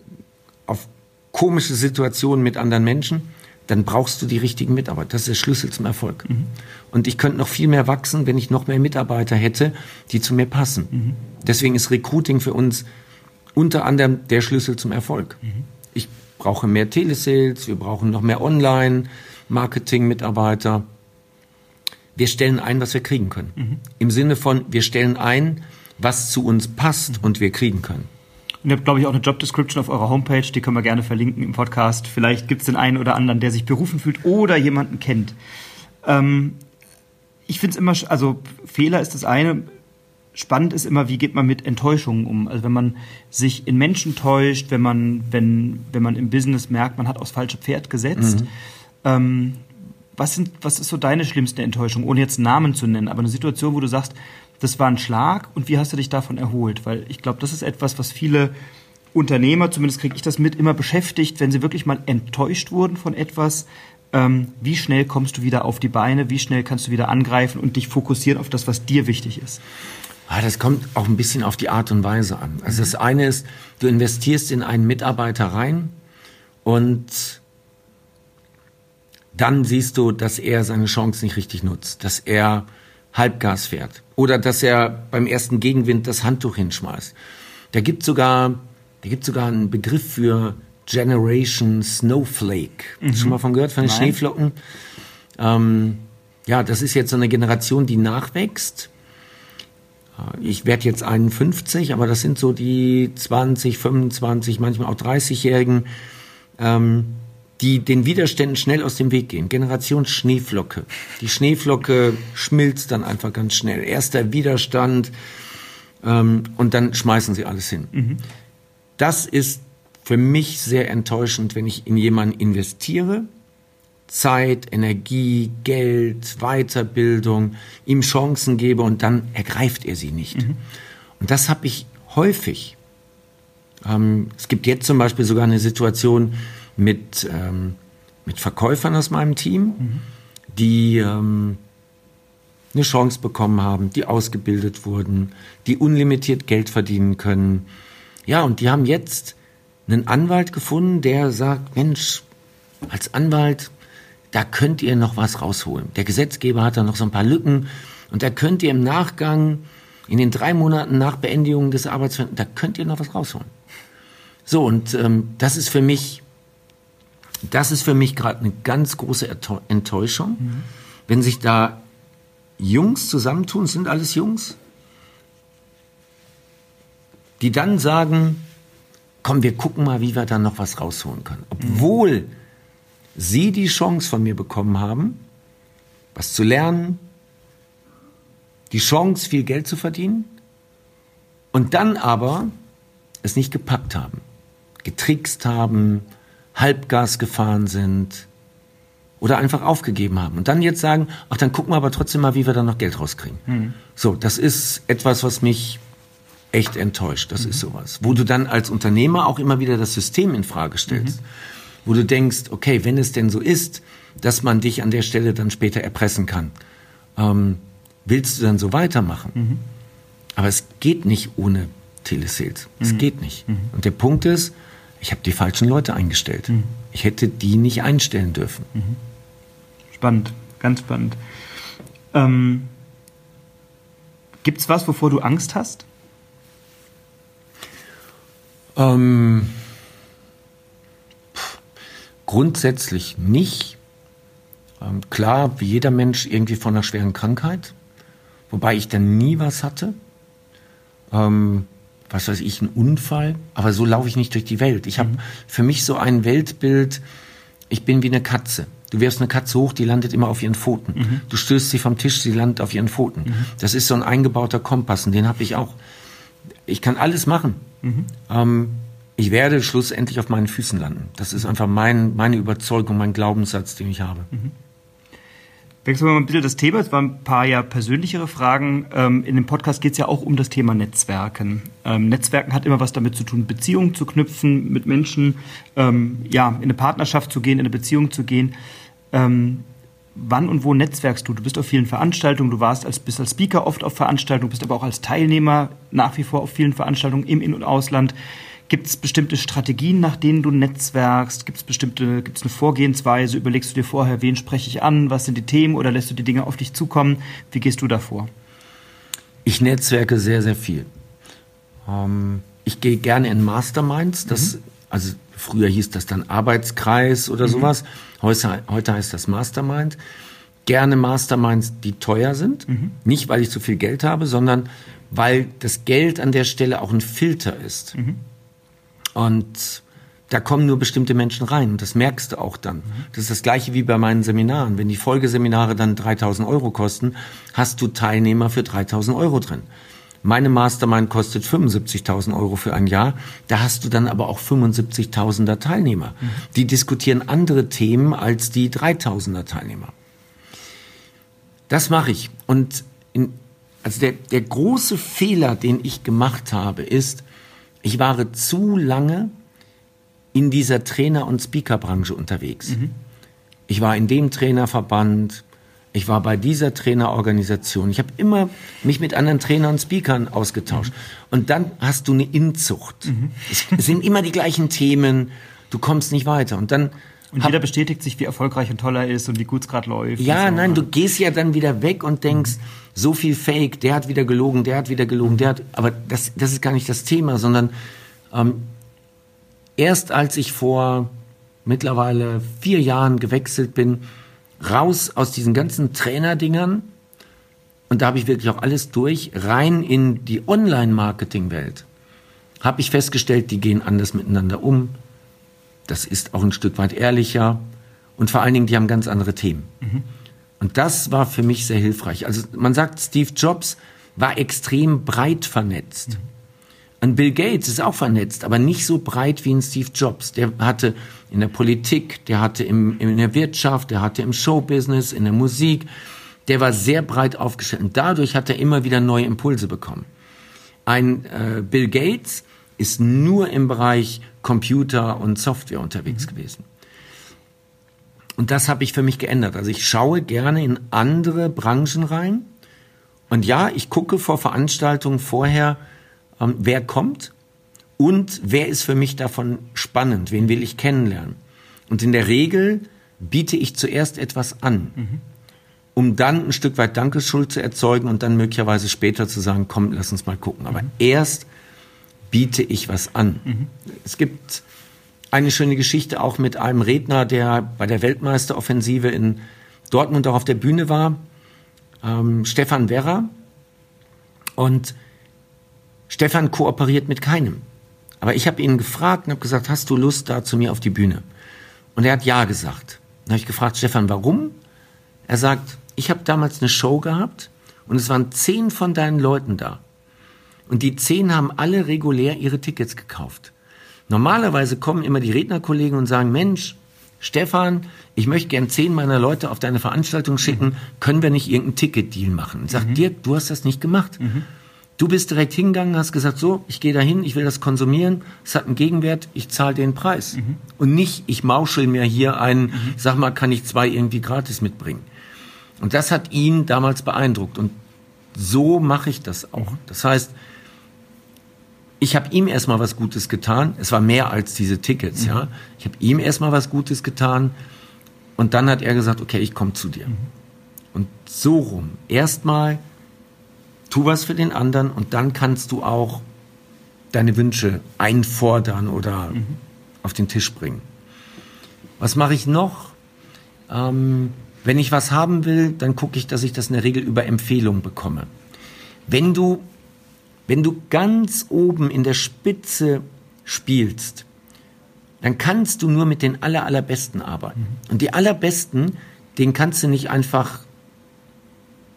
auf komische Situationen mit anderen Menschen, dann brauchst du die richtigen Mitarbeiter. Das ist der Schlüssel zum Erfolg. Mhm. Und ich könnte noch viel mehr wachsen, wenn ich noch mehr Mitarbeiter hätte, die zu mir passen. Mhm. Deswegen ist Recruiting für uns unter anderem der Schlüssel zum Erfolg. Mhm. Ich brauche mehr Telesales, wir brauchen noch mehr Online-Marketing-Mitarbeiter wir stellen ein, was wir kriegen können. Mhm. Im Sinne von, wir stellen ein, was zu uns passt mhm. und wir kriegen können. Ihr habt, glaube ich, auch eine Job Description auf eurer Homepage, die können wir gerne verlinken im Podcast. Vielleicht gibt es den einen oder anderen, der sich berufen fühlt oder jemanden kennt. Ähm, ich finde es immer, also Fehler ist das eine. Spannend ist immer, wie geht man mit Enttäuschungen um? Also wenn man sich in Menschen täuscht, wenn man, wenn, wenn man im Business merkt, man hat aufs falsche Pferd gesetzt. Mhm. Ähm, was, sind, was ist so deine schlimmste Enttäuschung, ohne jetzt Namen zu nennen, aber eine Situation, wo du sagst, das war ein Schlag und wie hast du dich davon erholt? Weil ich glaube, das ist etwas, was viele Unternehmer, zumindest kriege ich das mit, immer beschäftigt, wenn sie wirklich mal enttäuscht wurden von etwas. Ähm, wie schnell kommst du wieder auf die Beine? Wie schnell kannst du wieder angreifen und dich fokussieren auf das, was dir wichtig ist? Ah, das kommt auch ein bisschen auf die Art und Weise an. Also das eine ist, du investierst in einen Mitarbeiter rein und dann siehst du, dass er seine Chance nicht richtig nutzt, dass er Halbgas fährt oder dass er beim ersten Gegenwind das Handtuch hinschmeißt. Da gibt sogar, da gibt sogar einen Begriff für Generation Snowflake. Mhm. Schon mal von gehört von den Nein. Schneeflocken? Ähm, ja, das ist jetzt so eine Generation, die nachwächst. Äh, ich werde jetzt 51, aber das sind so die 20, 25, manchmal auch 30-Jährigen, ähm, die den Widerständen schnell aus dem Weg gehen. Generation Schneeflocke. Die Schneeflocke schmilzt dann einfach ganz schnell. Erster Widerstand ähm, und dann schmeißen sie alles hin. Mhm. Das ist für mich sehr enttäuschend, wenn ich in jemanden investiere, Zeit, Energie, Geld, Weiterbildung, ihm Chancen gebe und dann ergreift er sie nicht. Mhm. Und das habe ich häufig. Ähm, es gibt jetzt zum Beispiel sogar eine Situation mit, ähm, mit Verkäufern aus meinem Team, mhm. die ähm, eine Chance bekommen haben, die ausgebildet wurden, die unlimitiert Geld verdienen können. Ja, und die haben jetzt einen Anwalt gefunden, der sagt, Mensch, als Anwalt, da könnt ihr noch was rausholen. Der Gesetzgeber hat da noch so ein paar Lücken und da könnt ihr im Nachgang, in den drei Monaten nach Beendigung des Arbeitsverhältnisses, da könnt ihr noch was rausholen. So, und ähm, das ist für mich, das ist für mich gerade eine ganz große Enttäuschung, mhm. wenn sich da Jungs zusammentun, sind alles Jungs, die dann sagen, komm, wir gucken mal, wie wir da noch was rausholen können. Obwohl mhm. sie die Chance von mir bekommen haben, was zu lernen, die Chance, viel Geld zu verdienen und dann aber es nicht gepackt haben, getrickst haben, Halbgas gefahren sind oder einfach aufgegeben haben und dann jetzt sagen, ach, dann gucken wir aber trotzdem mal, wie wir da noch Geld rauskriegen. Mhm. So, das ist etwas, was mich echt enttäuscht. Das mhm. ist sowas. Wo du dann als Unternehmer auch immer wieder das System in Frage stellst. Mhm. Wo du denkst, okay, wenn es denn so ist, dass man dich an der Stelle dann später erpressen kann, ähm, willst du dann so weitermachen? Mhm. Aber es geht nicht ohne Telesales. Es mhm. geht nicht. Mhm. Und der Punkt ist, ich habe die falschen Leute eingestellt. Mhm. Ich hätte die nicht einstellen dürfen. Spannend, ganz spannend. Ähm, Gibt es was, wovor du Angst hast? Ähm, grundsätzlich nicht. Ähm, klar, wie jeder Mensch irgendwie von einer schweren Krankheit, wobei ich dann nie was hatte. Ähm, was weiß ich, ein Unfall, aber so laufe ich nicht durch die Welt. Ich habe mhm. für mich so ein Weltbild, ich bin wie eine Katze. Du wirfst eine Katze hoch, die landet immer auf ihren Pfoten. Mhm. Du stößt sie vom Tisch, sie landet auf ihren Pfoten. Mhm. Das ist so ein eingebauter Kompass und den habe ich auch. Ich kann alles machen. Mhm. Ähm, ich werde schlussendlich auf meinen Füßen landen. Das ist einfach mein, meine Überzeugung, mein Glaubenssatz, den ich habe. Wechseln wir mal ein bisschen das Thema. Es waren ein paar ja persönlichere Fragen. Ähm, in dem Podcast geht es ja auch um das Thema Netzwerken. Ähm, Netzwerken hat immer was damit zu tun, Beziehungen zu knüpfen, mit Menschen, ähm, ja, in eine Partnerschaft zu gehen, in eine Beziehung zu gehen. wann und wo netzwerkst du? Du bist auf vielen Veranstaltungen, du warst als, bist als Speaker oft auf Veranstaltungen, bist aber auch als Teilnehmer nach wie vor auf vielen Veranstaltungen im In- und Ausland. Gibt es bestimmte Strategien, nach denen du netzwerkst? Gibt es bestimmte, gibt es eine Vorgehensweise? Überlegst du dir vorher, wen spreche ich an? Was sind die Themen? Oder lässt du die Dinge auf dich zukommen? Wie gehst du davor? Ich netzwerke sehr, sehr viel. Ähm, ich gehe gerne in Masterminds. Das, mhm. also früher hieß das dann Arbeitskreis oder mhm. sowas. Heute, heute heißt das Mastermind. Gerne Masterminds, die teuer sind. Mhm. Nicht, weil ich zu viel Geld habe, sondern weil das Geld an der Stelle auch ein Filter ist. Mhm. Und da kommen nur bestimmte Menschen rein. Und das merkst du auch dann. Das ist das gleiche wie bei meinen Seminaren. Wenn die Folgeseminare dann 3000 Euro kosten, hast du Teilnehmer für 3000 Euro drin. Meine Mastermind kostet 75.000 Euro für ein Jahr. Da hast du dann aber auch 75.000er Teilnehmer. Mhm. Die diskutieren andere Themen als die 3000er Teilnehmer. Das mache ich. Und in, also der, der große Fehler, den ich gemacht habe, ist, ich war zu lange in dieser Trainer- und Speakerbranche unterwegs. Mhm. Ich war in dem Trainerverband, Ich war bei dieser Trainerorganisation. Ich habe immer mich mit anderen Trainern und Speakern ausgetauscht. Mhm. Und dann hast du eine Inzucht. Mhm. Es sind immer die gleichen Themen. Du kommst nicht weiter. Und dann und jeder bestätigt sich, wie erfolgreich und toll er ist und wie gut es gerade läuft. Ja, so. nein, du gehst ja dann wieder weg und denkst, mhm. so viel Fake, der hat wieder gelogen, der hat wieder gelogen, der hat. Aber das, das ist gar nicht das Thema, sondern ähm, erst als ich vor mittlerweile vier Jahren gewechselt bin, raus aus diesen ganzen Trainerdingern, und da habe ich wirklich auch alles durch, rein in die Online-Marketing-Welt, habe ich festgestellt, die gehen anders miteinander um. Das ist auch ein Stück weit ehrlicher. Und vor allen Dingen, die haben ganz andere Themen. Mhm. Und das war für mich sehr hilfreich. Also man sagt, Steve Jobs war extrem breit vernetzt. Mhm. Ein Bill Gates ist auch vernetzt, aber nicht so breit wie ein Steve Jobs. Der hatte in der Politik, der hatte im, in der Wirtschaft, der hatte im Showbusiness, in der Musik. Der war sehr breit aufgestellt und dadurch hat er immer wieder neue Impulse bekommen. Ein äh, Bill Gates ist nur im Bereich Computer und Software unterwegs mhm. gewesen. Und das habe ich für mich geändert. Also ich schaue gerne in andere Branchen rein. Und ja, ich gucke vor Veranstaltungen vorher, ähm, wer kommt und wer ist für mich davon spannend, wen will ich kennenlernen. Und in der Regel biete ich zuerst etwas an, mhm. um dann ein Stück weit Dankeschuld zu erzeugen und dann möglicherweise später zu sagen, komm, lass uns mal gucken. Aber mhm. erst biete ich was an. Mhm. Es gibt eine schöne Geschichte auch mit einem Redner, der bei der Weltmeisteroffensive in Dortmund auch auf der Bühne war, ähm, Stefan Werra. Und Stefan kooperiert mit keinem. Aber ich habe ihn gefragt und habe gesagt, hast du Lust da zu mir auf die Bühne? Und er hat ja gesagt. Dann habe ich gefragt, Stefan, warum? Er sagt, ich habe damals eine Show gehabt und es waren zehn von deinen Leuten da. Und die zehn haben alle regulär ihre Tickets gekauft. Normalerweise kommen immer die Rednerkollegen und sagen, Mensch, Stefan, ich möchte gern zehn meiner Leute auf deine Veranstaltung schicken, können wir nicht irgendeinen Ticketdeal machen? Und sagt mhm. Dirk, du hast das nicht gemacht. Mhm. Du bist direkt hingegangen, hast gesagt, so, ich gehe dahin, ich will das konsumieren, es hat einen Gegenwert, ich zahle den Preis. Mhm. Und nicht, ich mauschel mir hier einen, mhm. sag mal, kann ich zwei irgendwie gratis mitbringen. Und das hat ihn damals beeindruckt. Und so mache ich das auch. Mhm. Das heißt, ich habe ihm erstmal was Gutes getan. Es war mehr als diese Tickets, mhm. ja. Ich habe ihm erstmal was Gutes getan und dann hat er gesagt, okay, ich komme zu dir. Mhm. Und so rum. Erstmal tu was für den anderen und dann kannst du auch deine Wünsche einfordern oder mhm. auf den Tisch bringen. Was mache ich noch? Ähm, wenn ich was haben will, dann gucke ich, dass ich das in der Regel über Empfehlung bekomme. Wenn du wenn du ganz oben in der Spitze spielst, dann kannst du nur mit den aller, allerbesten arbeiten. Mhm. Und die allerbesten, denen kannst du nicht einfach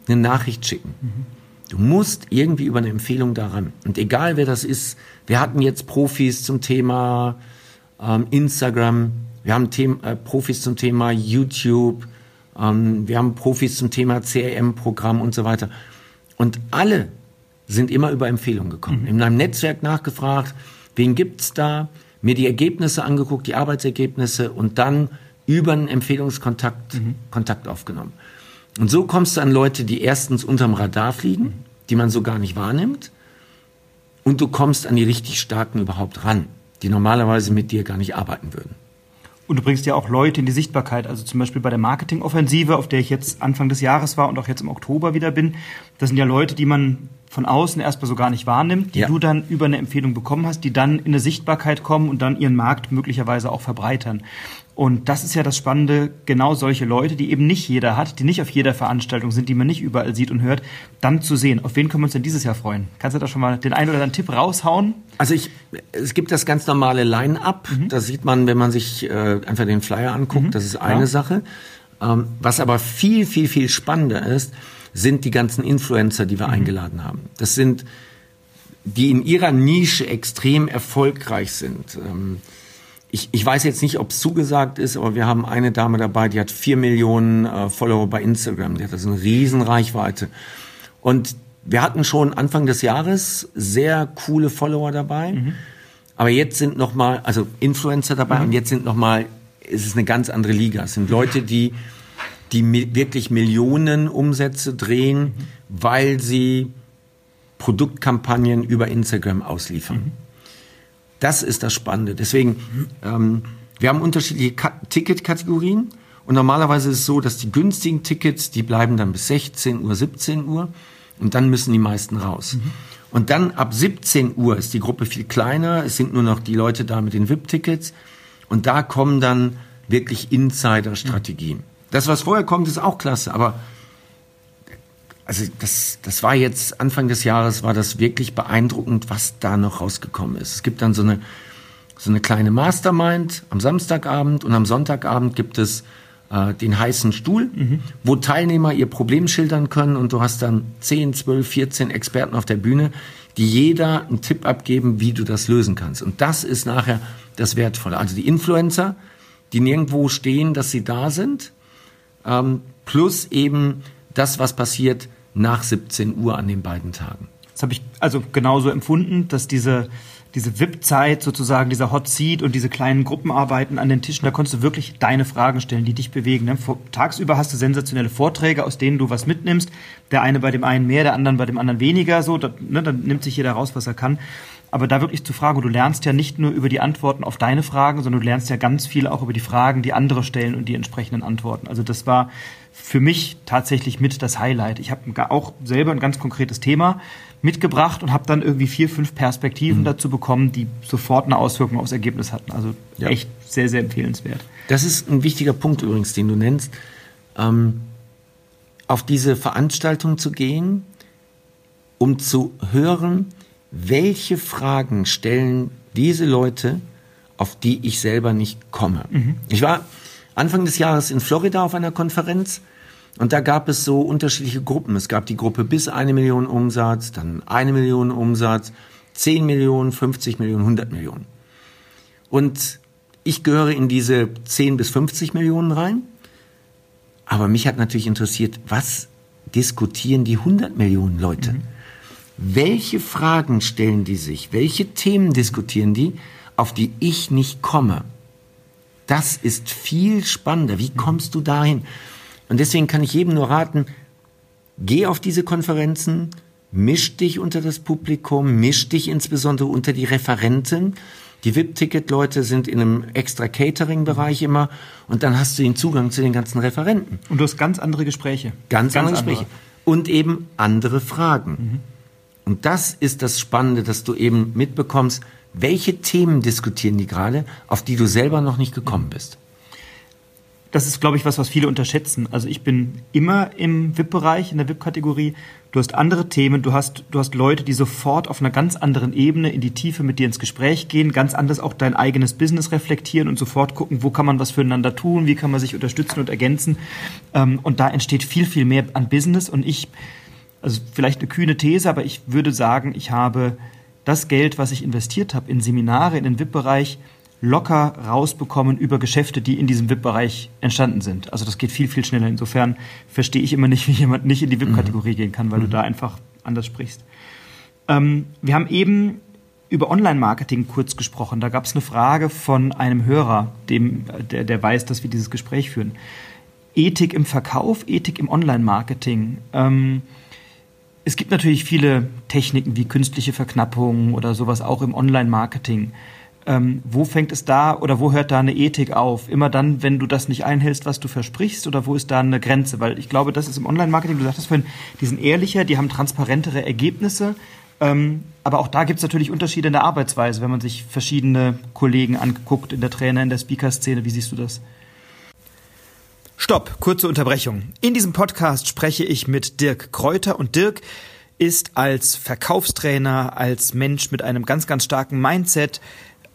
eine Nachricht schicken. Mhm. Du musst irgendwie über eine Empfehlung daran. Und egal wer das ist, wir hatten jetzt Profis zum Thema ähm, Instagram, wir haben Thema, äh, Profis zum Thema YouTube, ähm, wir haben Profis zum Thema CRM-Programm und so weiter. Und alle sind immer über Empfehlungen gekommen. Mhm. In meinem Netzwerk nachgefragt, wen gibt's da, mir die Ergebnisse angeguckt, die Arbeitsergebnisse und dann über einen Empfehlungskontakt mhm. Kontakt aufgenommen. Und so kommst du an Leute, die erstens unterm Radar fliegen, die man so gar nicht wahrnimmt, und du kommst an die richtig starken überhaupt ran, die normalerweise mit dir gar nicht arbeiten würden. Und du bringst ja auch Leute in die Sichtbarkeit. Also zum Beispiel bei der Marketingoffensive, auf der ich jetzt Anfang des Jahres war und auch jetzt im Oktober wieder bin. Das sind ja Leute, die man von außen erstmal so gar nicht wahrnimmt, die ja. du dann über eine Empfehlung bekommen hast, die dann in eine Sichtbarkeit kommen und dann ihren Markt möglicherweise auch verbreitern. Und das ist ja das Spannende, genau solche Leute, die eben nicht jeder hat, die nicht auf jeder Veranstaltung sind, die man nicht überall sieht und hört, dann zu sehen. Auf wen können wir uns denn dieses Jahr freuen? Kannst du da schon mal den einen oder anderen Tipp raushauen? Also ich, es gibt das ganz normale Line-Up. Mhm. Das sieht man, wenn man sich äh, einfach den Flyer anguckt. Mhm. Das ist eine ja. Sache. Ähm, was aber viel, viel, viel spannender ist, sind die ganzen Influencer, die wir mhm. eingeladen haben. Das sind, die in ihrer Nische extrem erfolgreich sind. Ähm, ich, ich weiß jetzt nicht, ob es zugesagt ist, aber wir haben eine Dame dabei, die hat vier Millionen äh, Follower bei Instagram. Die hat also eine riesen Reichweite. Und wir hatten schon Anfang des Jahres sehr coole Follower dabei. Mhm. Aber jetzt sind noch mal, also Influencer dabei mhm. und jetzt sind noch mal, es ist eine ganz andere Liga. Es sind Leute, die die wirklich Millionen Umsätze drehen, mhm. weil sie Produktkampagnen über Instagram ausliefern. Mhm. Das ist das Spannende. Deswegen, ähm, wir haben unterschiedliche Ticketkategorien und normalerweise ist es so, dass die günstigen Tickets, die bleiben dann bis 16 Uhr, 17 Uhr und dann müssen die meisten raus. Mhm. Und dann ab 17 Uhr ist die Gruppe viel kleiner, es sind nur noch die Leute da mit den VIP-Tickets und da kommen dann wirklich Insider-Strategien. Mhm. Das, was vorher kommt, ist auch klasse, aber also das, das war jetzt Anfang des Jahres, war das wirklich beeindruckend, was da noch rausgekommen ist. Es gibt dann so eine, so eine kleine Mastermind am Samstagabend und am Sonntagabend gibt es äh, den heißen Stuhl, mhm. wo Teilnehmer ihr Problem schildern können und du hast dann 10, 12, 14 Experten auf der Bühne, die jeder einen Tipp abgeben, wie du das lösen kannst. Und das ist nachher das Wertvolle. Also die Influencer, die nirgendwo stehen, dass sie da sind, ähm, plus eben das, was passiert, nach 17 Uhr an den beiden Tagen. Das habe ich also genauso empfunden, dass diese diese VIP-Zeit sozusagen, dieser Hot Seat und diese kleinen Gruppenarbeiten an den Tischen, da konntest du wirklich deine Fragen stellen, die dich bewegen. Ne? Tagsüber hast du sensationelle Vorträge, aus denen du was mitnimmst. Der eine bei dem einen mehr, der andere bei dem anderen weniger. So, da, ne, dann nimmt sich jeder raus, was er kann. Aber da wirklich zu fragen, du lernst ja nicht nur über die Antworten auf deine Fragen, sondern du lernst ja ganz viel auch über die Fragen, die andere stellen und die entsprechenden Antworten. Also das war für mich tatsächlich mit das Highlight. Ich habe auch selber ein ganz konkretes Thema mitgebracht und habe dann irgendwie vier, fünf Perspektiven mhm. dazu bekommen, die sofort eine Auswirkung aufs Ergebnis hatten. Also ja. echt sehr, sehr empfehlenswert. Das ist ein wichtiger Punkt übrigens, den du nennst. Ähm, auf diese Veranstaltung zu gehen, um zu hören, welche Fragen stellen diese Leute, auf die ich selber nicht komme. Mhm. Ich war Anfang des Jahres in Florida auf einer Konferenz und da gab es so unterschiedliche Gruppen. Es gab die Gruppe bis eine Million Umsatz, dann eine Million Umsatz, 10 Millionen, 50 Millionen, 100 Millionen. Und ich gehöre in diese 10 bis 50 Millionen rein. Aber mich hat natürlich interessiert, was diskutieren die 100 Millionen Leute? Mhm. Welche Fragen stellen die sich? Welche Themen diskutieren die, auf die ich nicht komme? Das ist viel spannender. Wie kommst du dahin? Und deswegen kann ich jedem nur raten, geh auf diese Konferenzen, misch dich unter das Publikum, misch dich insbesondere unter die Referenten. Die VIP-Ticket-Leute sind in einem extra Catering-Bereich immer und dann hast du den Zugang zu den ganzen Referenten. Und du hast ganz andere Gespräche. Ganz, ganz andere Gespräche. Andere. Und eben andere Fragen. Mhm. Und das ist das Spannende, dass du eben mitbekommst, welche Themen diskutieren die gerade, auf die du selber noch nicht gekommen bist? Das ist, glaube ich, was, was viele unterschätzen. Also ich bin immer im VIP-Bereich, in der VIP-Kategorie. Du hast andere Themen, du hast, du hast Leute, die sofort auf einer ganz anderen Ebene in die Tiefe mit dir ins Gespräch gehen, ganz anders auch dein eigenes Business reflektieren und sofort gucken, wo kann man was füreinander tun, wie kann man sich unterstützen und ergänzen. Ähm, und da entsteht viel, viel mehr an Business. Und ich, also vielleicht eine kühne These, aber ich würde sagen, ich habe das Geld, was ich investiert habe in Seminare, in den VIP-Bereich, locker rausbekommen über Geschäfte, die in diesem VIP-Bereich entstanden sind. Also das geht viel, viel schneller. Insofern verstehe ich immer nicht, wie jemand nicht in die VIP-Kategorie mhm. gehen kann, weil mhm. du da einfach anders sprichst. Ähm, wir haben eben über Online-Marketing kurz gesprochen. Da gab es eine Frage von einem Hörer, dem, der, der weiß, dass wir dieses Gespräch führen. Ethik im Verkauf, Ethik im Online-Marketing. Ähm, es gibt natürlich viele Techniken wie künstliche Verknappung oder sowas auch im Online-Marketing. Ähm, wo fängt es da oder wo hört da eine Ethik auf? Immer dann, wenn du das nicht einhältst, was du versprichst, oder wo ist da eine Grenze? Weil ich glaube, das ist im Online-Marketing, du sagtest vorhin, die sind ehrlicher, die haben transparentere Ergebnisse. Ähm, aber auch da gibt es natürlich Unterschiede in der Arbeitsweise, wenn man sich verschiedene Kollegen anguckt in der Trainer, in der Speaker-Szene. Wie siehst du das? Stopp, kurze Unterbrechung. In diesem Podcast spreche ich mit Dirk Kräuter und Dirk ist als Verkaufstrainer, als Mensch mit einem ganz, ganz starken Mindset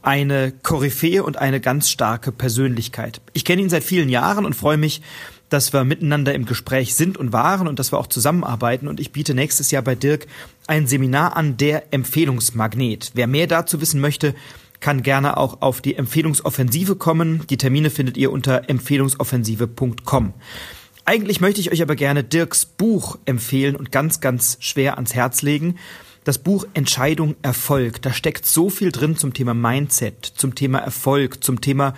eine Koryphäe und eine ganz starke Persönlichkeit. Ich kenne ihn seit vielen Jahren und freue mich, dass wir miteinander im Gespräch sind und waren und dass wir auch zusammenarbeiten. Und ich biete nächstes Jahr bei Dirk ein Seminar an, der Empfehlungsmagnet. Wer mehr dazu wissen möchte, kann gerne auch auf die Empfehlungsoffensive kommen. Die Termine findet ihr unter empfehlungsoffensive.com. Eigentlich möchte ich euch aber gerne Dirks Buch empfehlen und ganz, ganz schwer ans Herz legen. Das Buch Entscheidung Erfolg. Da steckt so viel drin zum Thema Mindset, zum Thema Erfolg, zum Thema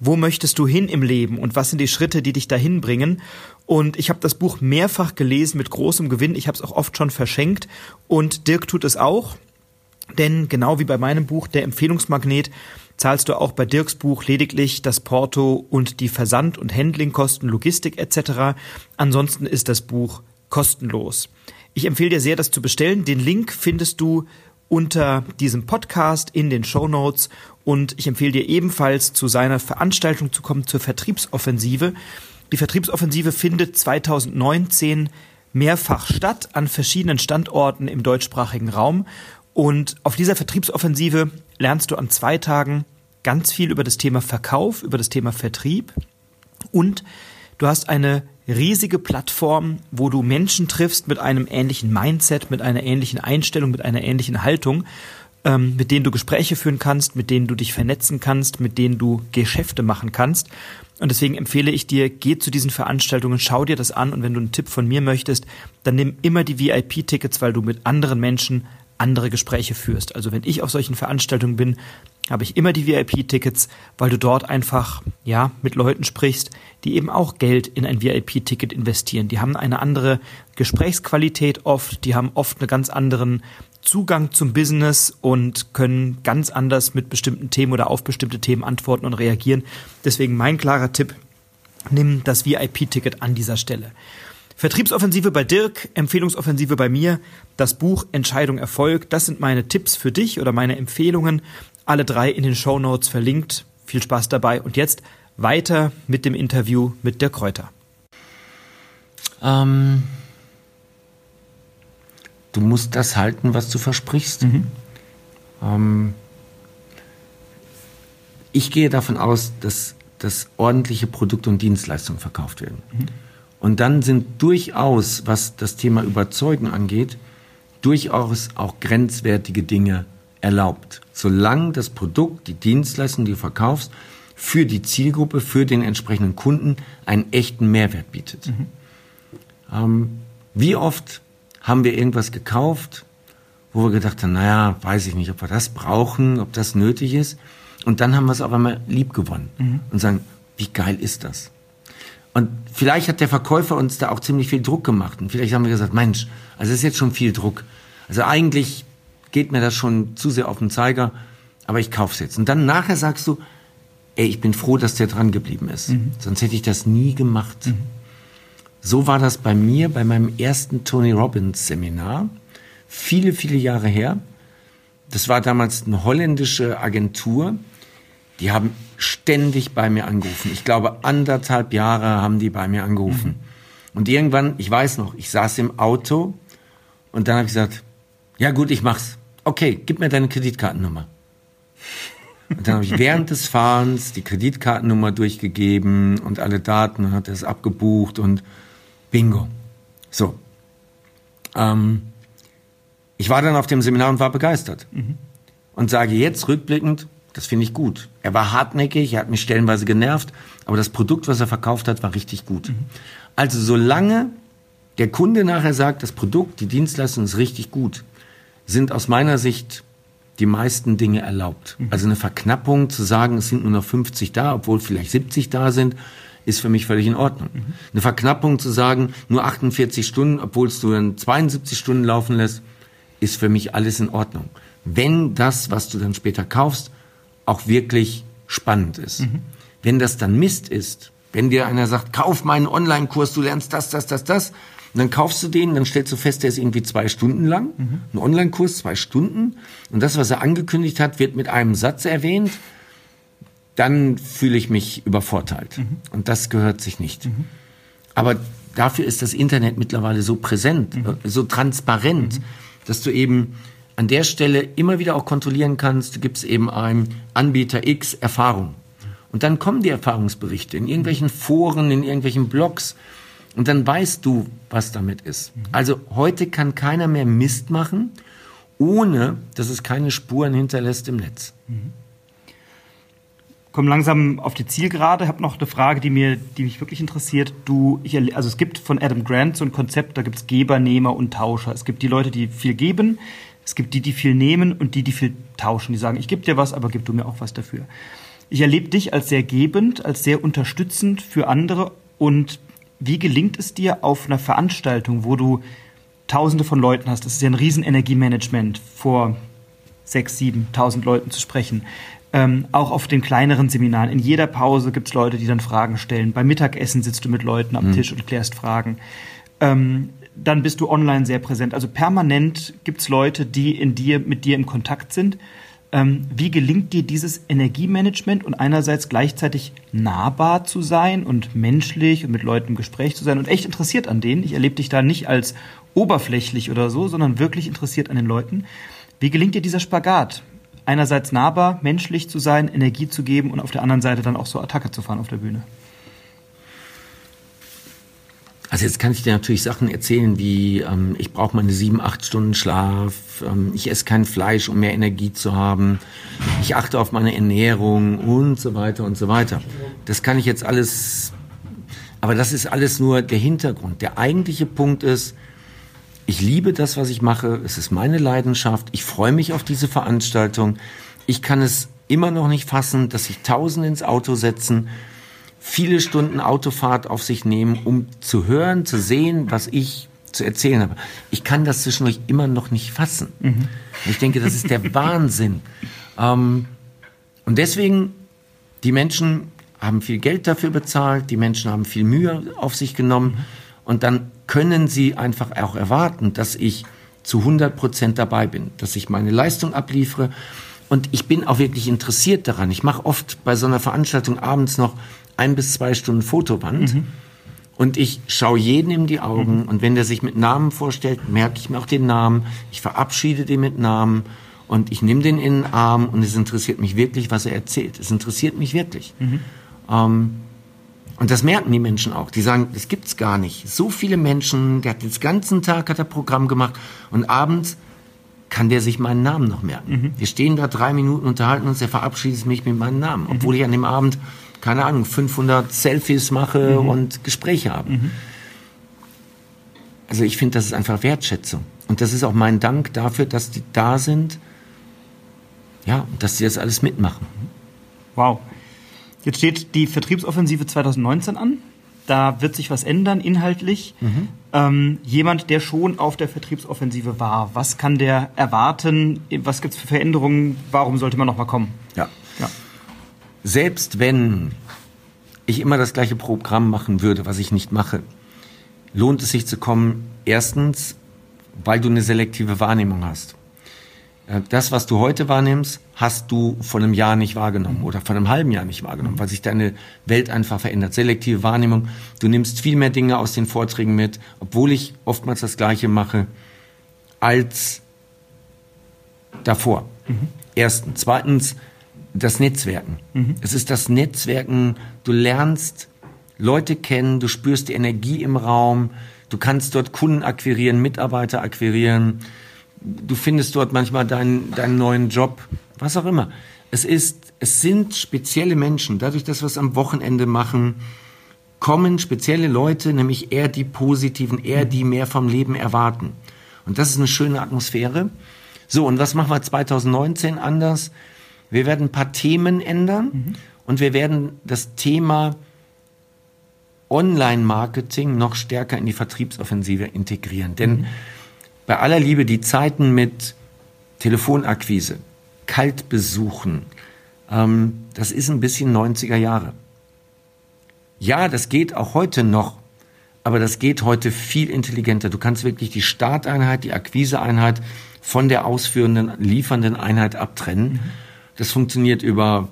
wo möchtest du hin im Leben und was sind die Schritte, die dich dahin bringen. Und ich habe das Buch mehrfach gelesen mit großem Gewinn. Ich habe es auch oft schon verschenkt und Dirk tut es auch. Denn genau wie bei meinem Buch Der Empfehlungsmagnet zahlst du auch bei Dirks Buch lediglich das Porto und die Versand- und Handlingkosten, Logistik etc. Ansonsten ist das Buch kostenlos. Ich empfehle dir sehr, das zu bestellen. Den Link findest du unter diesem Podcast in den Show Notes und ich empfehle dir ebenfalls zu seiner Veranstaltung zu kommen zur Vertriebsoffensive. Die Vertriebsoffensive findet 2019 mehrfach statt an verschiedenen Standorten im deutschsprachigen Raum und auf dieser Vertriebsoffensive lernst du an zwei Tagen ganz viel über das Thema Verkauf, über das Thema Vertrieb und du hast eine riesige Plattform, wo du Menschen triffst mit einem ähnlichen Mindset, mit einer ähnlichen Einstellung, mit einer ähnlichen Haltung, ähm, mit denen du Gespräche führen kannst, mit denen du dich vernetzen kannst, mit denen du Geschäfte machen kannst. Und deswegen empfehle ich dir, geh zu diesen Veranstaltungen, schau dir das an und wenn du einen Tipp von mir möchtest, dann nimm immer die VIP-Tickets, weil du mit anderen Menschen andere Gespräche führst. Also wenn ich auf solchen Veranstaltungen bin, habe ich immer die VIP-Tickets, weil du dort einfach, ja, mit Leuten sprichst, die eben auch Geld in ein VIP-Ticket investieren. Die haben eine andere Gesprächsqualität oft, die haben oft einen ganz anderen Zugang zum Business und können ganz anders mit bestimmten Themen oder auf bestimmte Themen antworten und reagieren. Deswegen mein klarer Tipp, nimm das VIP-Ticket an dieser Stelle. Vertriebsoffensive bei Dirk, Empfehlungsoffensive bei mir, das Buch Entscheidung Erfolg, das sind meine Tipps für dich oder meine Empfehlungen. Alle drei in den Show Notes verlinkt. Viel Spaß dabei und jetzt weiter mit dem Interview mit Dirk Kräuter. Ähm, du musst das halten, was du versprichst. Mhm. Ähm, ich gehe davon aus, dass, dass ordentliche Produkte und Dienstleistungen verkauft werden. Mhm. Und dann sind durchaus, was das Thema Überzeugen angeht, durchaus auch grenzwertige Dinge erlaubt. Solange das Produkt, die Dienstleistung, die du verkaufst, für die Zielgruppe, für den entsprechenden Kunden einen echten Mehrwert bietet. Mhm. Ähm, wie oft haben wir irgendwas gekauft, wo wir gedacht haben, naja, weiß ich nicht, ob wir das brauchen, ob das nötig ist. Und dann haben wir es auf einmal lieb gewonnen mhm. und sagen, wie geil ist das? Und vielleicht hat der Verkäufer uns da auch ziemlich viel Druck gemacht. Und vielleicht haben wir gesagt, Mensch, also es ist jetzt schon viel Druck. Also eigentlich geht mir das schon zu sehr auf den Zeiger, aber ich kauf's jetzt. Und dann nachher sagst du, ey, ich bin froh, dass der dran geblieben ist. Mhm. Sonst hätte ich das nie gemacht. Mhm. So war das bei mir bei meinem ersten Tony Robbins Seminar. Viele, viele Jahre her. Das war damals eine holländische Agentur. Die haben ständig bei mir angerufen. Ich glaube, anderthalb Jahre haben die bei mir angerufen. Mhm. Und irgendwann, ich weiß noch, ich saß im Auto und dann habe ich gesagt, ja gut, ich mach's. Okay, gib mir deine Kreditkartennummer. Und dann habe ich während des Fahrens die Kreditkartennummer durchgegeben und alle Daten und hat es abgebucht und bingo. So. Ähm, ich war dann auf dem Seminar und war begeistert. Mhm. Und sage jetzt rückblickend, das finde ich gut. Er war hartnäckig, er hat mich stellenweise genervt, aber das Produkt, was er verkauft hat, war richtig gut. Mhm. Also solange der Kunde nachher sagt, das Produkt, die Dienstleistung ist richtig gut, sind aus meiner Sicht die meisten Dinge erlaubt. Mhm. Also eine Verknappung zu sagen, es sind nur noch 50 da, obwohl vielleicht 70 da sind, ist für mich völlig in Ordnung. Mhm. Eine Verknappung zu sagen, nur 48 Stunden, obwohl es du dann 72 Stunden laufen lässt, ist für mich alles in Ordnung. Wenn das, was du dann später kaufst, auch wirklich spannend ist. Mhm. Wenn das dann Mist ist, wenn dir einer sagt, kauf meinen Online-Kurs, du lernst das, das, das, das, und dann kaufst du den, dann stellst du fest, der ist irgendwie zwei Stunden lang, mhm. ein Online-Kurs, zwei Stunden, und das, was er angekündigt hat, wird mit einem Satz erwähnt, dann fühle ich mich übervorteilt. Mhm. Und das gehört sich nicht. Mhm. Aber dafür ist das Internet mittlerweile so präsent, mhm. so transparent, mhm. dass du eben an der Stelle immer wieder auch kontrollieren kannst, du gibst eben einem Anbieter X Erfahrung. Und dann kommen die Erfahrungsberichte in irgendwelchen Foren, in irgendwelchen Blogs. Und dann weißt du, was damit ist. Also heute kann keiner mehr Mist machen, ohne dass es keine Spuren hinterlässt im Netz. Mhm. Komm langsam auf die Zielgerade. Ich habe noch eine Frage, die mir, die mich wirklich interessiert. Du, ich, also es gibt von Adam Grant so ein Konzept, da gibt es Geber, Nehmer und Tauscher. Es gibt die Leute, die viel geben, es gibt die, die viel nehmen und die, die viel tauschen. Die sagen, ich gebe dir was, aber gib du mir auch was dafür. Ich erlebe dich als sehr gebend, als sehr unterstützend für andere. Und wie gelingt es dir auf einer Veranstaltung, wo du Tausende von Leuten hast, das ist ja ein Riesenenergiemanagement, vor sechs, sieben, tausend Leuten zu sprechen. Ähm, auch auf den kleineren Seminaren. In jeder Pause gibt es Leute, die dann Fragen stellen. Beim Mittagessen sitzt du mit Leuten am mhm. Tisch und klärst Fragen. Ähm, dann bist du online sehr präsent. Also permanent gibt es Leute, die in dir, mit dir im Kontakt sind. Ähm, wie gelingt dir dieses Energiemanagement und einerseits gleichzeitig nahbar zu sein und menschlich und mit Leuten im Gespräch zu sein und echt interessiert an denen? Ich erlebe dich da nicht als oberflächlich oder so, sondern wirklich interessiert an den Leuten. Wie gelingt dir dieser Spagat? Einerseits nahbar, menschlich zu sein, Energie zu geben und auf der anderen Seite dann auch so Attacke zu fahren auf der Bühne. Also jetzt kann ich dir natürlich Sachen erzählen wie, ähm, ich brauche meine sieben, acht Stunden Schlaf, ähm, ich esse kein Fleisch, um mehr Energie zu haben, ich achte auf meine Ernährung und so weiter und so weiter. Das kann ich jetzt alles, aber das ist alles nur der Hintergrund. Der eigentliche Punkt ist, ich liebe das, was ich mache. Es ist meine Leidenschaft. Ich freue mich auf diese Veranstaltung. Ich kann es immer noch nicht fassen, dass sich Tausende ins Auto setzen, viele Stunden Autofahrt auf sich nehmen, um zu hören, zu sehen, was ich zu erzählen habe. Ich kann das zwischendurch immer noch nicht fassen. Mhm. Ich denke, das ist der Wahnsinn. Ähm, und deswegen, die Menschen haben viel Geld dafür bezahlt, die Menschen haben viel Mühe auf sich genommen. Und dann können Sie einfach auch erwarten, dass ich zu 100 Prozent dabei bin, dass ich meine Leistung abliefere. Und ich bin auch wirklich interessiert daran. Ich mache oft bei so einer Veranstaltung abends noch ein bis zwei Stunden Fotowand. Mhm. Und ich schaue jeden in die Augen. Mhm. Und wenn der sich mit Namen vorstellt, merke ich mir auch den Namen. Ich verabschiede den mit Namen. Und ich nehme den in den Arm. Und es interessiert mich wirklich, was er erzählt. Es interessiert mich wirklich. Mhm. Ähm, und das merken die Menschen auch. Die sagen, das gibt's gar nicht. So viele Menschen, der hat den ganzen Tag hat er Programm gemacht und abends kann der sich meinen Namen noch merken. Mhm. Wir stehen da drei Minuten, unterhalten uns, er verabschiedet mich mit meinem Namen, mhm. obwohl ich an dem Abend, keine Ahnung, 500 Selfies mache mhm. und Gespräche habe. Mhm. Also ich finde, das ist einfach Wertschätzung. Und das ist auch mein Dank dafür, dass die da sind, ja, dass sie das alles mitmachen. Wow. Jetzt steht die Vertriebsoffensive 2019 an. Da wird sich was ändern inhaltlich. Mhm. Ähm, jemand, der schon auf der Vertriebsoffensive war, was kann der erwarten? Was gibt es für Veränderungen? Warum sollte man nochmal kommen? Ja. Selbst wenn ich immer das gleiche Programm machen würde, was ich nicht mache, lohnt es sich zu kommen. Erstens, weil du eine selektive Wahrnehmung hast. Äh, das, was du heute wahrnimmst, hast du vor einem Jahr nicht wahrgenommen oder vor einem halben Jahr nicht wahrgenommen, weil sich deine Welt einfach verändert. Selektive Wahrnehmung. Du nimmst viel mehr Dinge aus den Vorträgen mit, obwohl ich oftmals das Gleiche mache, als davor. Mhm. Erstens. Zweitens, das Netzwerken. Mhm. Es ist das Netzwerken. Du lernst Leute kennen, du spürst die Energie im Raum, du kannst dort Kunden akquirieren, Mitarbeiter akquirieren du findest dort manchmal deinen, deinen neuen Job, was auch immer. Es ist, es sind spezielle Menschen. Dadurch, dass wir es am Wochenende machen, kommen spezielle Leute, nämlich eher die positiven, eher die mehr vom Leben erwarten. Und das ist eine schöne Atmosphäre. So, und was machen wir 2019 anders? Wir werden ein paar Themen ändern mhm. und wir werden das Thema Online-Marketing noch stärker in die Vertriebsoffensive integrieren. Denn mhm bei aller Liebe die Zeiten mit Telefonakquise, Kaltbesuchen, ähm, das ist ein bisschen 90er Jahre. Ja, das geht auch heute noch, aber das geht heute viel intelligenter. Du kannst wirklich die Starteinheit, die Akquiseeinheit von der ausführenden, liefernden Einheit abtrennen. Mhm. Das funktioniert über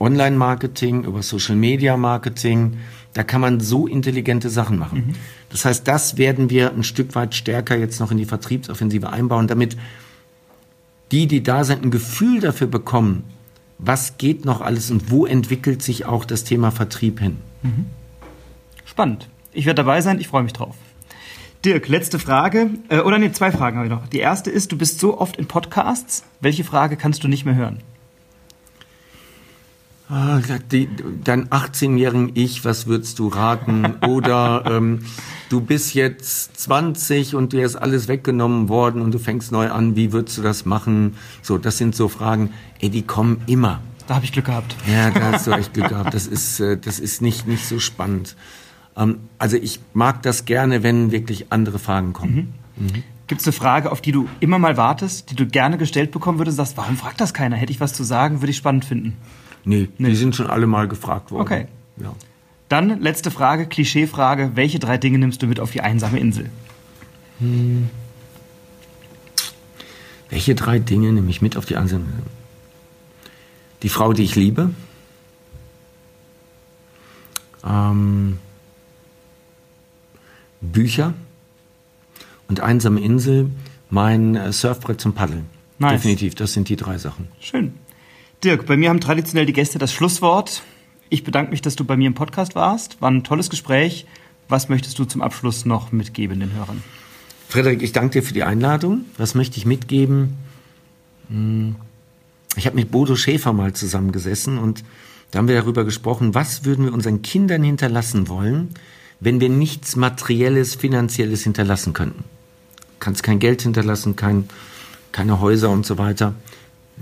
Online-Marketing, über Social-Media-Marketing. Da kann man so intelligente Sachen machen. Mhm. Das heißt, das werden wir ein Stück weit stärker jetzt noch in die Vertriebsoffensive einbauen, damit die, die da sind, ein Gefühl dafür bekommen, was geht noch alles und wo entwickelt sich auch das Thema Vertrieb hin. Mhm. Spannend. Ich werde dabei sein, ich freue mich drauf. Dirk, letzte Frage. Äh, oder nee, zwei Fragen habe ich noch. Die erste ist, du bist so oft in Podcasts. Welche Frage kannst du nicht mehr hören? Ah, die, dein 18-jährigen Ich, was würdest du raten? Oder ähm, du bist jetzt 20 und dir ist alles weggenommen worden und du fängst neu an, wie würdest du das machen? So, das sind so Fragen, ey, die kommen immer. Da habe ich Glück gehabt. Ja, da hast du echt Glück gehabt. Das ist, äh, das ist nicht, nicht so spannend. Ähm, also ich mag das gerne, wenn wirklich andere Fragen kommen. Mhm. Mhm. Gibt es eine Frage, auf die du immer mal wartest, die du gerne gestellt bekommen würdest und sagst, warum fragt das keiner? Hätte ich was zu sagen, würde ich spannend finden. Nee, nee, die sind schon alle mal gefragt worden. Okay. Ja. Dann letzte Frage, Klischeefrage. Welche drei Dinge nimmst du mit auf die einsame Insel? Hm. Welche drei Dinge nehme ich mit auf die einsame Insel? Die Frau, die ich liebe. Ähm, Bücher und einsame Insel, mein äh, Surfbrett zum Paddeln. Nice. Definitiv, das sind die drei Sachen. Schön. Dirk, bei mir haben traditionell die Gäste das Schlusswort. Ich bedanke mich, dass du bei mir im Podcast warst. War ein tolles Gespräch. Was möchtest du zum Abschluss noch mitgeben den Hörern? Frederik, ich danke dir für die Einladung. Was möchte ich mitgeben? Hm, ich habe mit Bodo Schäfer mal zusammengesessen und da haben wir darüber gesprochen, was würden wir unseren Kindern hinterlassen wollen, wenn wir nichts Materielles, Finanzielles hinterlassen könnten. Du kannst kein Geld hinterlassen, kein, keine Häuser und so weiter.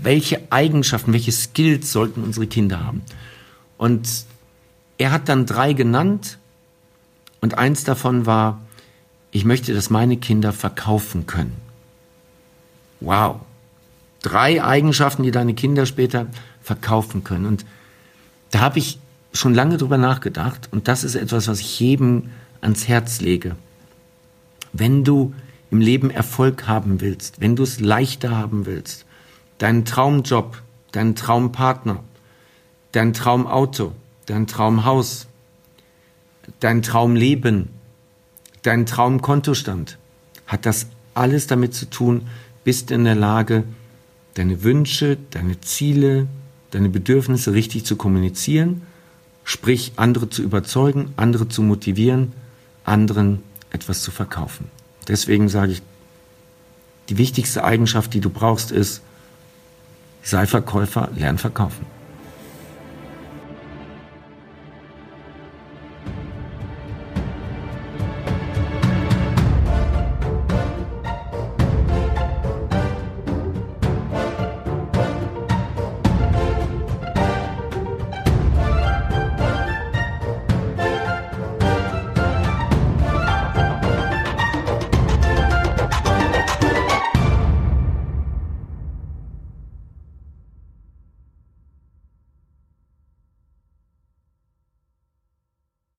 Welche Eigenschaften, welche Skills sollten unsere Kinder haben? Und er hat dann drei genannt und eins davon war, ich möchte, dass meine Kinder verkaufen können. Wow. Drei Eigenschaften, die deine Kinder später verkaufen können. Und da habe ich schon lange drüber nachgedacht und das ist etwas, was ich jedem ans Herz lege. Wenn du im Leben Erfolg haben willst, wenn du es leichter haben willst, deinen Traumjob, deinen Traumpartner, dein Traumauto, dein Traumhaus, dein Traumleben, dein Traumkontostand, hat das alles damit zu tun, bist du in der Lage, deine Wünsche, deine Ziele, deine Bedürfnisse richtig zu kommunizieren, sprich andere zu überzeugen, andere zu motivieren, anderen etwas zu verkaufen. Deswegen sage ich, die wichtigste Eigenschaft, die du brauchst, ist, sei Verkäufer, lern verkaufen.